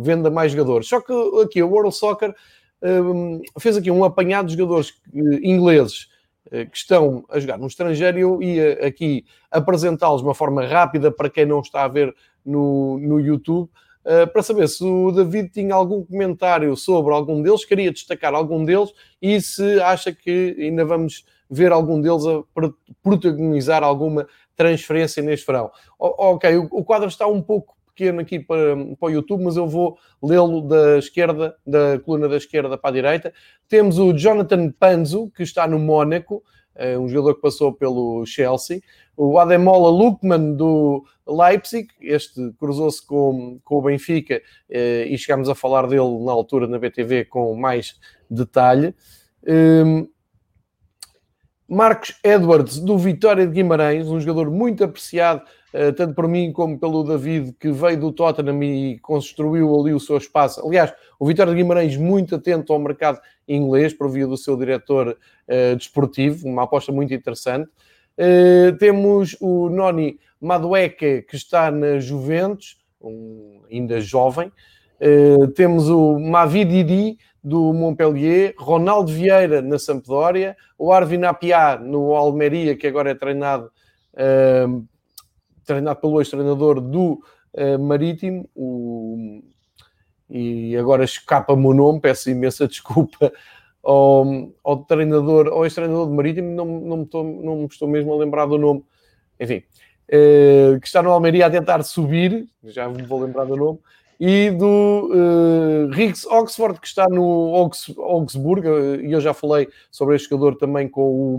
venda mais jogadores. Só que aqui o World Soccer um, fez aqui um apanhado de jogadores ingleses eh, que estão a jogar no estrangeiro eu ia aqui apresentá-los de uma forma rápida para quem não está a ver no, no YouTube, uh, para saber se o David tinha algum comentário sobre algum deles, queria destacar algum deles e se acha que ainda vamos ver algum deles a protagonizar alguma transferência neste verão. Ok, o quadro está um pouco pequeno aqui para, para o YouTube, mas eu vou lê-lo da esquerda, da coluna da esquerda para a direita. Temos o Jonathan Panzo, que está no Mónaco, é um jogador que passou pelo Chelsea. O Ademola Lukman do Leipzig, este cruzou-se com, com o Benfica eh, e chegámos a falar dele na altura na BTV com mais detalhe. Um, Marcos Edwards, do Vitória de Guimarães, um jogador muito apreciado, uh, tanto por mim como pelo David, que veio do Tottenham e construiu ali o seu espaço. Aliás, o Vitória de Guimarães muito atento ao mercado inglês, por via do seu diretor uh, desportivo, uma aposta muito interessante. Uh, temos o Noni Madueca, que está na Juventus, um, ainda jovem. Uh, temos o Mavididi, do Montpellier, Ronaldo Vieira na Sampdoria, o Arvin Apiá no Almeria, que agora é treinado, uh, treinado pelo ex-treinador do uh, Marítimo, o, e agora escapa-me o nome, peço imensa desculpa ao, ao treinador, ao ex-treinador do Marítimo, não, não, me estou, não me estou mesmo a lembrar do nome, enfim, uh, que está no Almeria a tentar subir, já me vou lembrar do nome, e do uh, Riggs Oxford, que está no Augs Augsburg, e eu já falei sobre este jogador também com o,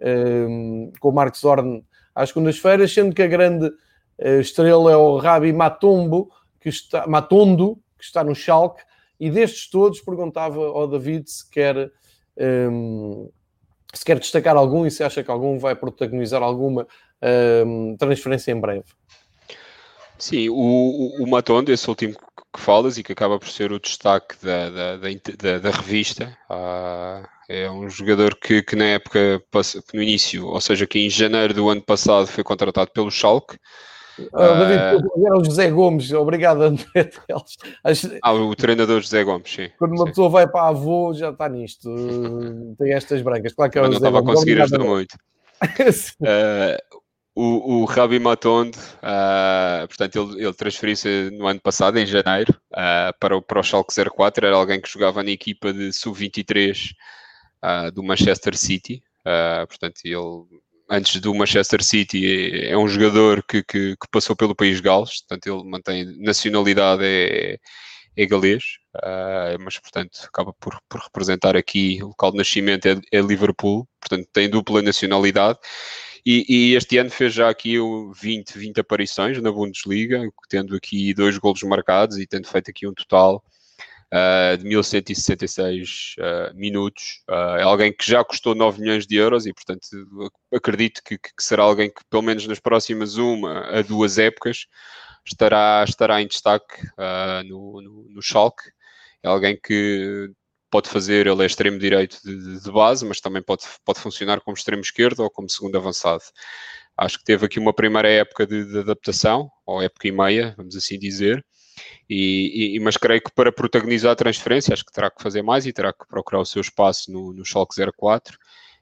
uh, com o Marcos Zorn às segundas-feiras, sendo que a grande uh, estrela é o Rabi Matombo, que está, Matondo, que está no Schalke, e destes todos perguntava ao David se quer, um, se quer destacar algum e se acha que algum vai protagonizar alguma um, transferência em breve. Sim, o, o, Matondo, esse último que falas e que acaba por ser o destaque da, da, da, da revista, ah, é um jogador que, que na época, no início, ou seja, que em janeiro do ano passado foi contratado pelo Schalke. Ah, David, uh, era o José Gomes, obrigado André Teles. Ah, o treinador José Gomes, sim. Quando uma sim. pessoa vai para a avô, já está nisto, tem estas brancas. Claro que é o Mas não estava a conseguir ajudar muito. uh, o, o Rabi Matondo, uh, portanto, ele, ele transferiu-se no ano passado, em janeiro, uh, para, o, para o Schalke 04. Era alguém que jogava na equipa de sub-23 uh, do Manchester City. portanto, ele, antes do Manchester City, é, é um jogador que, que, que, passou pelo país Gales. Portanto, ele mantém nacionalidade, é, é galês. mas, portanto, acaba por, por, representar aqui o local de nascimento é, é Liverpool. Portanto, tem dupla nacionalidade e, e, este ano fez já aqui 20, 20 aparições na Bundesliga, tendo aqui dois golos marcados e tendo feito aqui um total uh, de 1166 uh, ah, minutos. Uh, é alguém que já custou 9 milhões de euros e, portanto, acredito que, que será alguém que, pelo menos nas próximas uma a duas épocas, estará, estará em destaque no, no, no Schalke. É alguém que pode fazer, ele é extremo direito de, de, base, mas também pode, pode funcionar como extremo esquerdo ou como segundo avançado. Acho que teve aqui uma primeira época de, de adaptação, ou época e meia, vamos assim dizer, e, e, mas creio que para protagonizar a transferência, acho que terá que fazer mais e terá que procurar o seu espaço no, no Schalke 04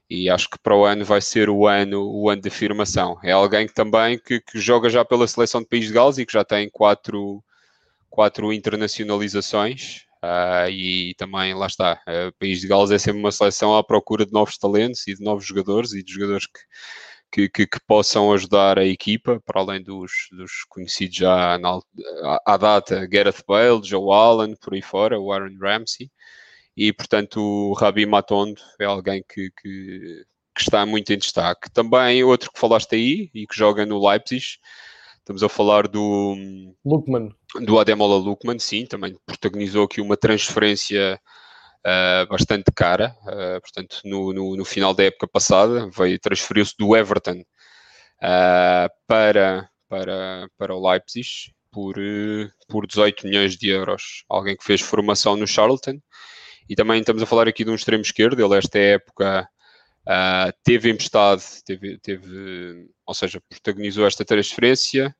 e acho que para o ano vai ser o ano, o ano de afirmação. É alguém que também que, que joga já pela seleção de País de Gales e que já tem quatro, quatro internacionalizações, Uh, e também, lá está, o País de Gales é sempre uma seleção à procura de novos talentos e de novos jogadores e de jogadores que, que, que, que possam ajudar a equipa, para além dos, dos conhecidos já na, à, data, Gareth Bale, Joe Allen, por aí fora, o Aaron Ramsey. E, portanto, o Rabi Matondo é alguém que, que, que está muito em destaque. Também outro que falaste aí e que joga no Leipzig, Estamos a falar do Lukman. Do Ademola Lukman, sim, também protagonizou aqui uma transferência uh, bastante cara. Uh, portanto, no, no, no, final da época passada, veio transferiu-se do Everton uh, para, para, para o Leipzig por, por 18 milhões de euros. Alguém que fez formação no Charlton. E também estamos a falar aqui de um extremo esquerdo. Ele, esta época, teve emprestado, teve, teve, ou seja, protagonizou esta transferência.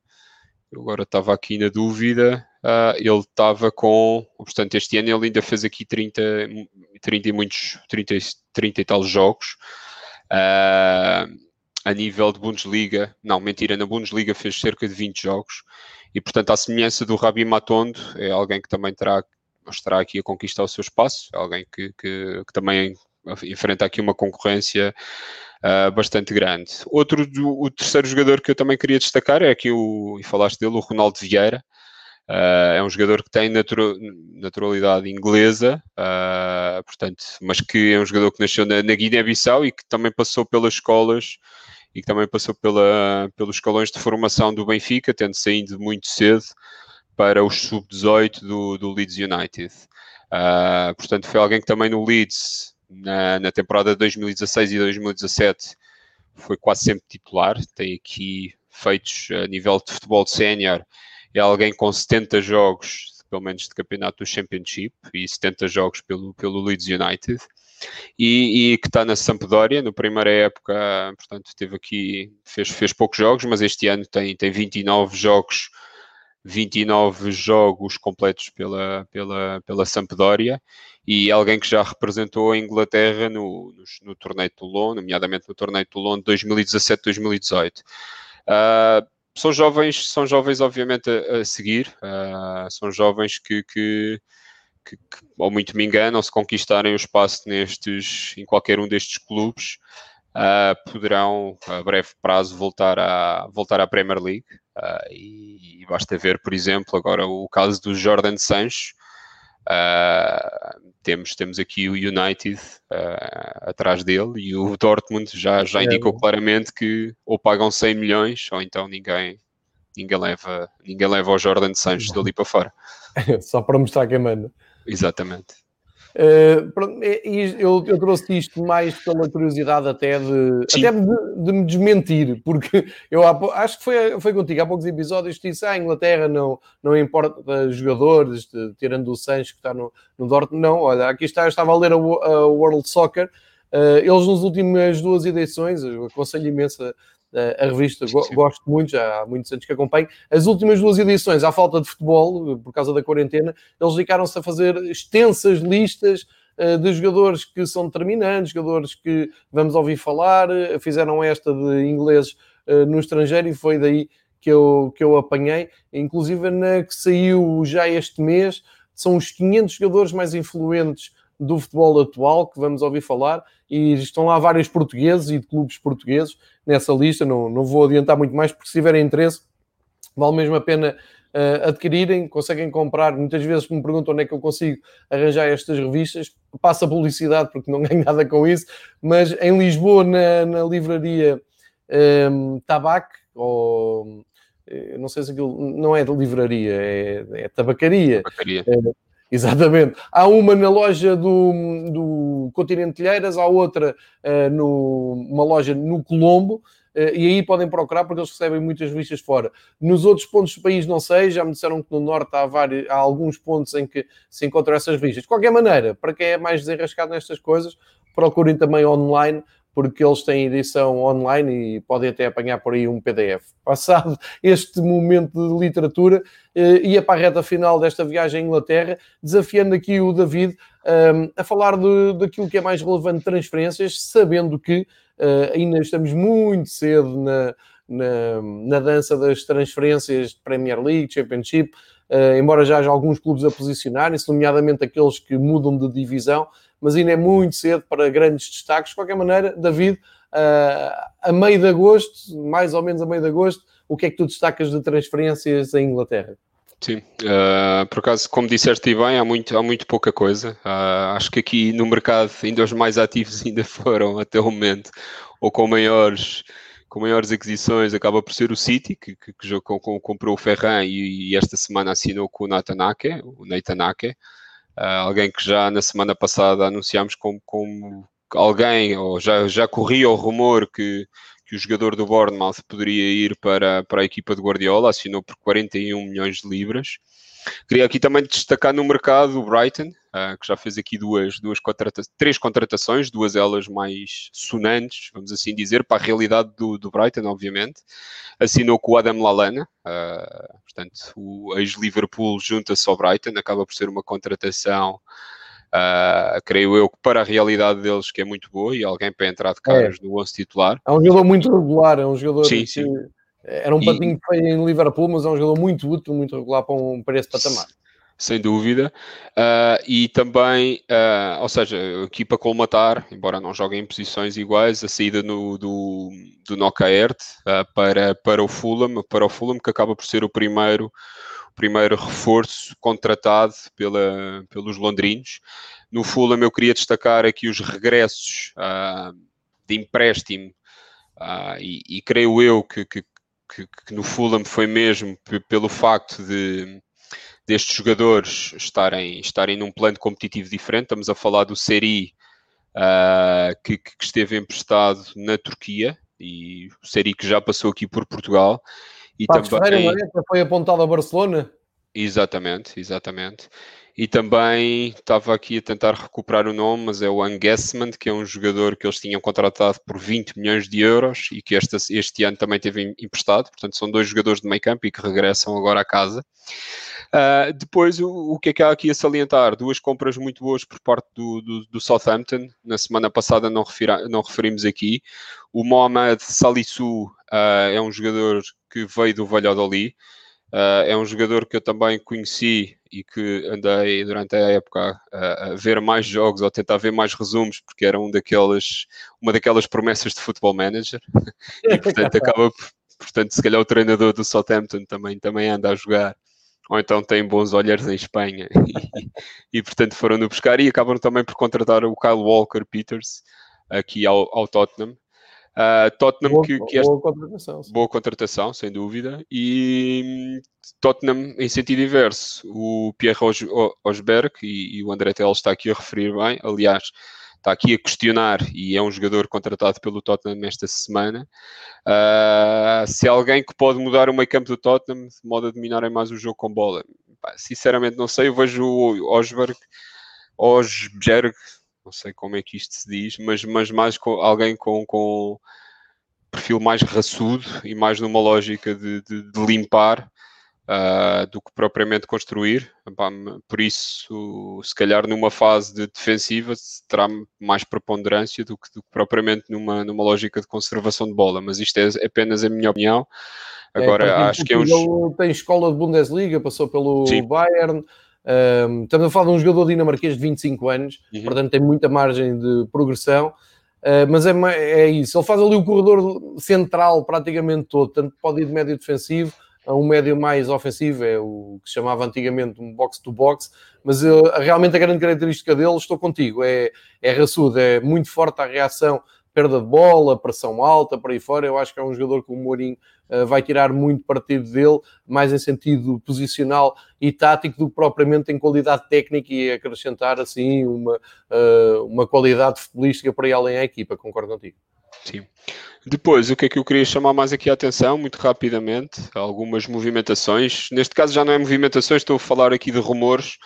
Eu agora estava aqui na dúvida. Uh, ele estava com, portanto, este ano ele ainda fez aqui 30, 30 e muitos, 30, 30 e tal jogos. Uh, a nível de Bundesliga, não, mentira, na Bundesliga fez cerca de 20 jogos. E, portanto, à semelhança do Rabi Matondo, é alguém que também terá, estará aqui a conquistar o seu espaço, é alguém que, que, que também enfrenta aqui uma concorrência uh, bastante grande. Outro, o terceiro jogador que eu também queria destacar é aqui o, e falaste dele, o Ronaldo Vieira. Uh, é um jogador que tem natural, naturalidade inglesa, uh, portanto, mas que é um jogador que nasceu na, na Guiné-Bissau e que também passou pelas escolas e que também passou pela, pelos escalões de formação do Benfica, tendo saído muito cedo para os sub-18 do, do Leeds United. Uh, portanto, foi alguém que também no Leeds na, na temporada de 2016 e 2017 foi quase sempre titular. Tem aqui feitos a nível de futebol sénior. É alguém com 70 jogos, pelo menos de campeonato do Championship, e 70 jogos pelo, pelo Leeds United. E, e, que está na Sampdoria, na primeira época, portanto, teve aqui, fez, fez poucos jogos, mas este ano tem, tem 29 jogos 29 jogos completos pela, pela, pela Sampdoria e alguém que já representou a Inglaterra no, no, no torneio de Toulon, nomeadamente no torneio de Toulon de 2017-2018. Uh, são jovens, são jovens obviamente a, a seguir, uh, são jovens que, que, que, que, ou muito me enganam, se conquistarem o espaço nestes, em qualquer um destes clubes, uh, poderão a breve prazo voltar, a, voltar à Premier League. Uh, e, e, basta ver, por exemplo, agora o caso do Jordan Sancho. Uh, temos, temos aqui o United uh, atrás dele e o Dortmund já, já é. indicou claramente que ou pagam 100 milhões ou então ninguém, ninguém, leva, ninguém leva o Jordan Sancho dali para fora. Só para mostrar quem manda. Exatamente. Uh, eu, eu, trouxe isto mais pela curiosidade até de, até de, de, me desmentir, porque eu acho que foi, foi contigo há poucos episódios disse ah, a Inglaterra não, não importa jogadores, de, tirando o Sancho que está no, no Dortmund, não, olha, aqui está, eu estava a ler a, a World Soccer, uh, eles nas últimas duas edições, eu aconselho imenso a, a revista, gosto muito, já há muitos anos que acompanho. As últimas duas edições, à falta de futebol, por causa da quarentena, eles dedicaram-se a fazer extensas listas uh, de jogadores que são determinantes, jogadores que vamos ouvir falar. Fizeram esta de inglês uh, no estrangeiro e foi daí que eu, que eu apanhei. Inclusive na que saiu já este mês, são os 500 jogadores mais influentes do futebol atual que vamos ouvir falar e estão lá vários portugueses e de clubes portugueses nessa lista. Não, não vou adiantar muito mais, porque se tiverem interesse, vale mesmo a pena uh, adquirirem. Conseguem comprar. Muitas vezes me perguntam onde é que eu consigo arranjar estas revistas. Passa publicidade, porque não ganho nada com isso. Mas em Lisboa, na, na livraria um, ehm, Tabac, ou eh, não sei se aquilo não é de livraria, é, é tabacaria. tabacaria. É, Exatamente. Há uma na loja do, do Continente Telheiras, há outra uh, no, uma loja no Colombo, uh, e aí podem procurar porque eles recebem muitas revistas fora. Nos outros pontos do país não sei, já me disseram que no Norte há, vários, há alguns pontos em que se encontram essas revistas. De qualquer maneira, para quem é mais desenrascado nestas coisas, procurem também online porque eles têm edição online e podem até apanhar por aí um PDF. Passado este momento de literatura, eh, ia para a reta final desta viagem à Inglaterra, desafiando aqui o David um, ehm, a falar de, daquilo que é mais relevante transferências, sabendo que uh, ainda estamos muito cedo na, na, na, dança das transferências de Premier League, Championship, uh, embora já haja alguns clubes a posicionarem-se, nomeadamente aqueles que mudam de divisão, mas ainda é muito cedo para grandes destaques. De qualquer maneira, David, uh, a meio de agosto, mais ou menos a meio de agosto, o que é que tu destacas de transferências em Inglaterra? Sim, uh, por acaso, como disseste bem, há muito, há muito pouca coisa. Uh, acho que aqui no mercado, ainda os mais ativos ainda foram até o momento, ou com maiores, com maiores aquisições, acaba por ser o City, que, que, que comprou o Ferran e, e, esta semana assinou com o Nathan Ake, o Nathan Ake. Uh, alguém que já na semana passada anunciámos como, como alguém, ou já, já corria o rumor que, que o jogador do Bournemouth poderia ir para, para a equipa de Guardiola, assinou por 41 milhões de libras. Queria aqui também destacar no mercado o Brighton, uh, que já fez aqui duas, duas contrata três contratações, duas elas mais sonantes, vamos assim dizer, para a realidade do, do Brighton, obviamente. Assinou com o Adam Lallana, uh, portanto, o ex-Liverpool junta-se ao Brighton, acaba por ser uma contratação. Uh, creio eu que para a realidade deles que é muito boa e alguém para entrar de caras é. no 11 titular. É um jogador muito regular, é um jogador sim, que sim. era um e... patinho feio em Liverpool, mas é um jogador muito útil, muito regular para, um, para esse patamar sem dúvida. Uh, e também, uh, ou seja, aqui para colmatar, embora não joguem em posições iguais, a saída no, do, do Nocaert uh, para, para o Fulham, para o Fulham, que acaba por ser o primeiro, o primeiro reforço contratado pela, pelos londrinos. No Fulham eu queria destacar aqui os regressos de empréstimo e, e, creio eu que, que, que, que no Fulham foi mesmo pelo facto de destes jogadores estarem, estarem num plano competitivo diferente. Estamos a falar do Seri, uh, que, que, esteve emprestado na Turquia e o Seri que já passou aqui por Portugal. E Patos também Ferreira, foi apontado a Barcelona. Exatamente, exatamente. E também estava aqui a tentar recuperar o nome, mas é o Angessman, que é um jogador que eles tinham contratado por 20 milhões de euros e que este, este ano também teve emprestado. Portanto, são dois jogadores de meio campo e que regressam agora à casa. Uh, depois, o, o, que é que há aqui a salientar? Duas compras muito boas por parte do, do, do Southampton. Na semana passada não, refira, não referimos aqui. O Mohamed Salisu uh, é um jogador que veio do Valladolid. Uh, é um jogador que eu também conheci e que andei durante a época a, a, ver mais jogos ou tentar ver mais resumos, porque era um daquelas, uma daquelas promessas de futebol manager. e portanto acaba portanto, se calhar o treinador do Southampton também, também anda a jogar. Ou então tem bons olhares em Espanha e, e portanto foram-no buscar e acabam também por contratar o Kyle Walker Peters aqui ao, ao Tottenham Uh, Tottenham boa, que, que boa, contratação, boa contratação, sem dúvida. E Tottenham em sentido inverso. O Pierre Osberg e, e, o André Tel está aqui a referir bem. Aliás, está aqui a questionar e é um jogador contratado pelo Tottenham esta semana. Uh, se alguém que pode mudar o meio campo do Tottenham de modo a dominarem mais o jogo com bola, sinceramente não sei. Eu vejo o Osberg, Osberg não sei como é que isto se diz, mas, mas mais com alguém com, com perfil mais raçudo e mais numa lógica de, de, de limpar uh, do que propriamente construir. Por isso, se calhar numa fase de defensiva terá mais preponderância do que, do que propriamente numa, numa lógica de conservação de bola, mas isto é apenas a minha opinião. É, Agora, é, acho que é um... Tem escola de Bundesliga, passou pelo Sim. Bayern, um, estamos a falar de um jogador dinamarquês de 25 anos, uhum. portanto tem muita margem de progressão. Uh, mas é, é isso, ele faz ali o corredor central praticamente todo, tanto pode ir de médio defensivo um médio mais ofensivo, é o que se chamava antigamente um box-to-box, mas uh, realmente a grande característica dele, estou contigo, é, é raçudo, é muito forte a reação perda de bola, pressão alta, por aí fora. Eu acho que é um jogador que o Mourinho uh, vai tirar muito partido dele, mais em sentido posicional e tático do que propriamente em qualidade técnica e acrescentar assim uma, uh, uma qualidade futebolística para ir além à equipa. Concordo contigo. Sim. Depois, o que é que eu queria chamar mais aqui a atenção, muito rapidamente, algumas movimentações. Neste caso já não é movimentações, estou a falar aqui de rumores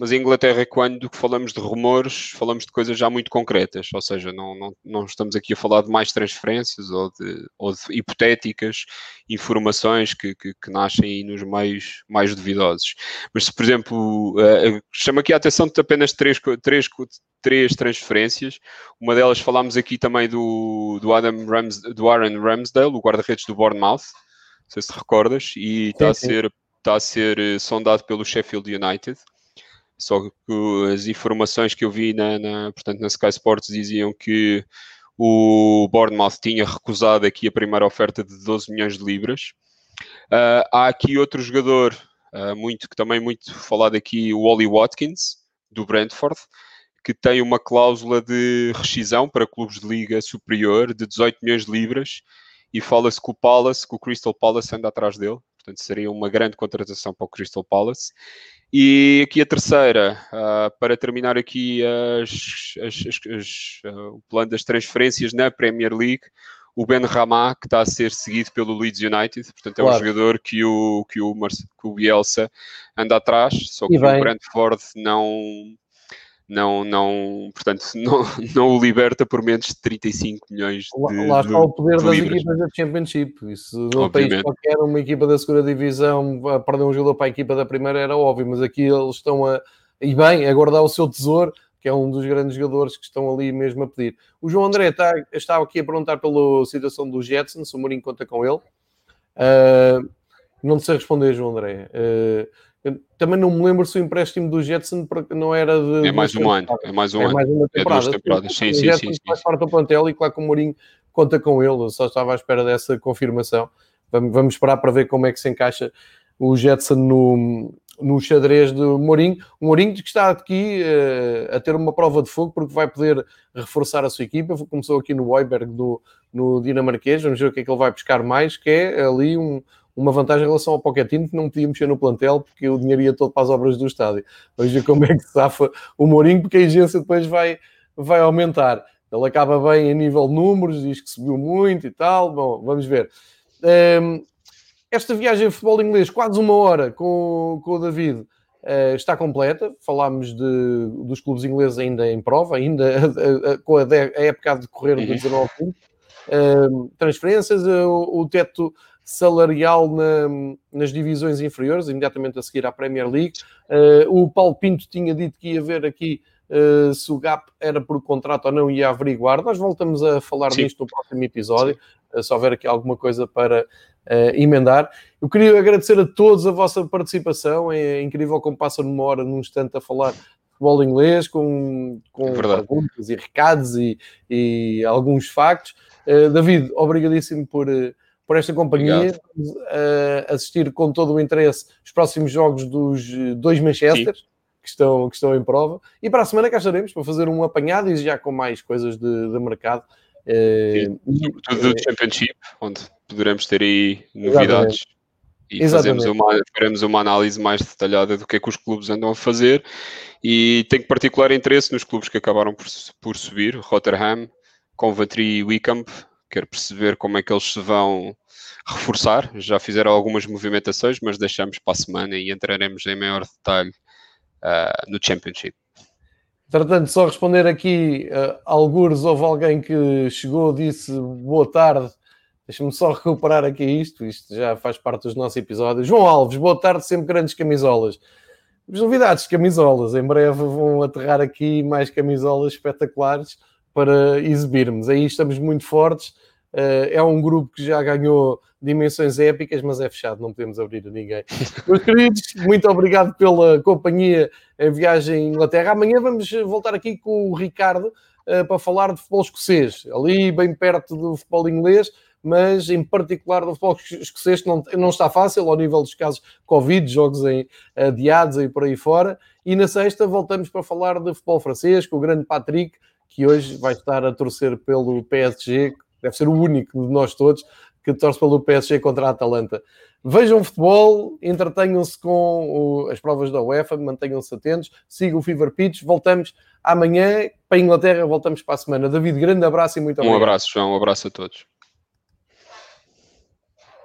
mas em Inglaterra, quando falamos de rumores, falamos de coisas já muito concretas, ou seja, não, não, não estamos aqui a falar de mais transferências ou de, ou de hipotéticas informações que, que, que, nascem nos meios mais duvidosos. Mas se, por exemplo, uh, chamo aqui a atenção de apenas três, três, três transferências, uma delas falámos aqui também do, do, Adam Rams, do Aaron Ramsdale, o guarda-redes do Bournemouth, não sei se recordas, e está a ser está a ser sondado pelo Sheffield United. Só que as informações que eu vi na, na, portanto, na Sky Sports diziam que o Bournemouth tinha recusado aqui a primeira oferta de 12 milhões de libras. Uh, há aqui outro jogador, uh, muito, que também muito falado aqui, o Ollie Watkins, do Brentford, que tem uma cláusula de rescisão para clubes de liga superior de 18 milhões de libras e fala-se que o Palace, que o Crystal Palace anda atrás dele, portanto seria uma grande contratação para o Crystal Palace. E aqui a terceira, uh, para terminar aqui as, as, as, uh, o plano das transferências na Premier League, o Ben Ramá, que está a ser seguido pelo Leeds United, portanto é claro. um jogador que o, que, o, que o Bielsa anda atrás, só que o Brentford não, não, não, portanto, não, não o liberta por menos de 35 milhões de Lá, está o poder das libras. equipas da Championship. Isso num país qualquer, uma equipa da segunda divisão a perder um jogador para a equipa da primeira era óbvio, mas aqui eles estão a, e bem, a guardar o seu tesouro, que é um dos grandes jogadores que estão ali mesmo a pedir. O João André está, está aqui a perguntar pela situação do Jetson, se o Mourinho conta com ele. Uh, não sei responder, João André. Uh, eu também não me lembro se o empréstimo do Jetson não era de. É mais um ano. É mais um é ano. Mais uma temporada. É duas temporadas. Sim, sim, sim, sim, faz parte do plantel e claro que o Mourinho conta com ele. Eu só estava à espera dessa confirmação. Vamos, vamos esperar para ver como é que se encaixa o Jetson no, no xadrez do Mourinho. O Mourinho que está aqui uh, a ter uma prova de fogo porque vai poder reforçar a sua equipa. Começou aqui no Weiberg, do, no dinamarquês. Vamos ver o que é que ele vai buscar mais, que é ali um uma vantagem em relação ao Pochettino que não podia mexer no plantel porque o dinheiro ia todo para as obras do estádio. Veja como é que se safa o Mourinho, porque a agência depois vai, vai aumentar. Ele acaba bem a nível de números, diz que subiu muito e tal. Bom, vamos ver. Um, esta viagem de futebol inglês, quase uma hora com, com o David, uh, está completa. Falámos de, dos clubes ingleses ainda em prova, ainda com a, a, época a decorrer do 19 uh, transferências, uh, o, o, teto salarial na, nas divisões inferiores, imediatamente a seguir à Premier League. o Paulo Pinto tinha dito que ia ver aqui Uh, se o gap era por contrato ou não, ia averiguar. Nós voltamos a falar Sim. nisto no próximo episódio, uh, se houver aqui alguma coisa para uh, emendar. Eu queria agradecer a todos a vossa participação. É incrível como passa numa hora, num instante, a falar futebol inglês, com, com é perguntas e recados e, e alguns factos. David, obrigadíssimo por, por esta companhia. assistir com todo o interesse os próximos jogos dos dois Manchester. Sim que estão, que estão em prova. E para a semana cá estaremos para fazer um apanhado e já com mais coisas de, de mercado. Eh, Sobretudo do eh, Championship, onde poderemos ter aí novidades. Exatamente. E fazemos uma, faremos uma análise mais detalhada do que é que os clubes andam a fazer. E tenho particular interesse nos clubes que acabaram por, por subir: Rotterdam, Coventry e Wickham. Quero perceber como é que eles se vão reforçar. Já fizeram algumas movimentações, mas deixamos para a semana e entraremos em maior detalhe uh, no Championship. Entretanto, só responder aqui, uh, algures houve alguém que chegou, disse boa tarde, deixa-me só recuperar aqui isto, isto já faz parte dos nossos episódios. João Alves, boa tarde, sempre grandes camisolas. As novidades, camisolas, em breve vão aterrar aqui mais camisolas espetaculares para exibirmos. Aí estamos muito fortes, uh, é um grupo que já ganhou dimensões épicas, mas é fechado, não podemos abrir a ninguém. Meus queridos, muito obrigado pela companhia em viagem à Inglaterra. Amanhã vamos voltar aqui com o Ricardo uh, para falar de futebol escocês, ali bem perto do futebol inglês, mas em particular do futebol escocês, que não, não está fácil ao nível dos casos Covid, jogos em, adiados e por aí fora. E na sexta voltamos para falar de futebol francês com o grande Patrick, que hoje vai estar a torcer pelo PSG, deve ser o único de nós todos que torce pelo PSG contra a Atalanta. Vejam futebol, entretenham-se com o, as provas da UEFA, mantenham-se atentos, sigam o Fever Pitch. Voltamos amanhã para a Inglaterra, voltamos para a semana. David, grande abraço e muito obrigado. Um abraço, João, um abraço a todos.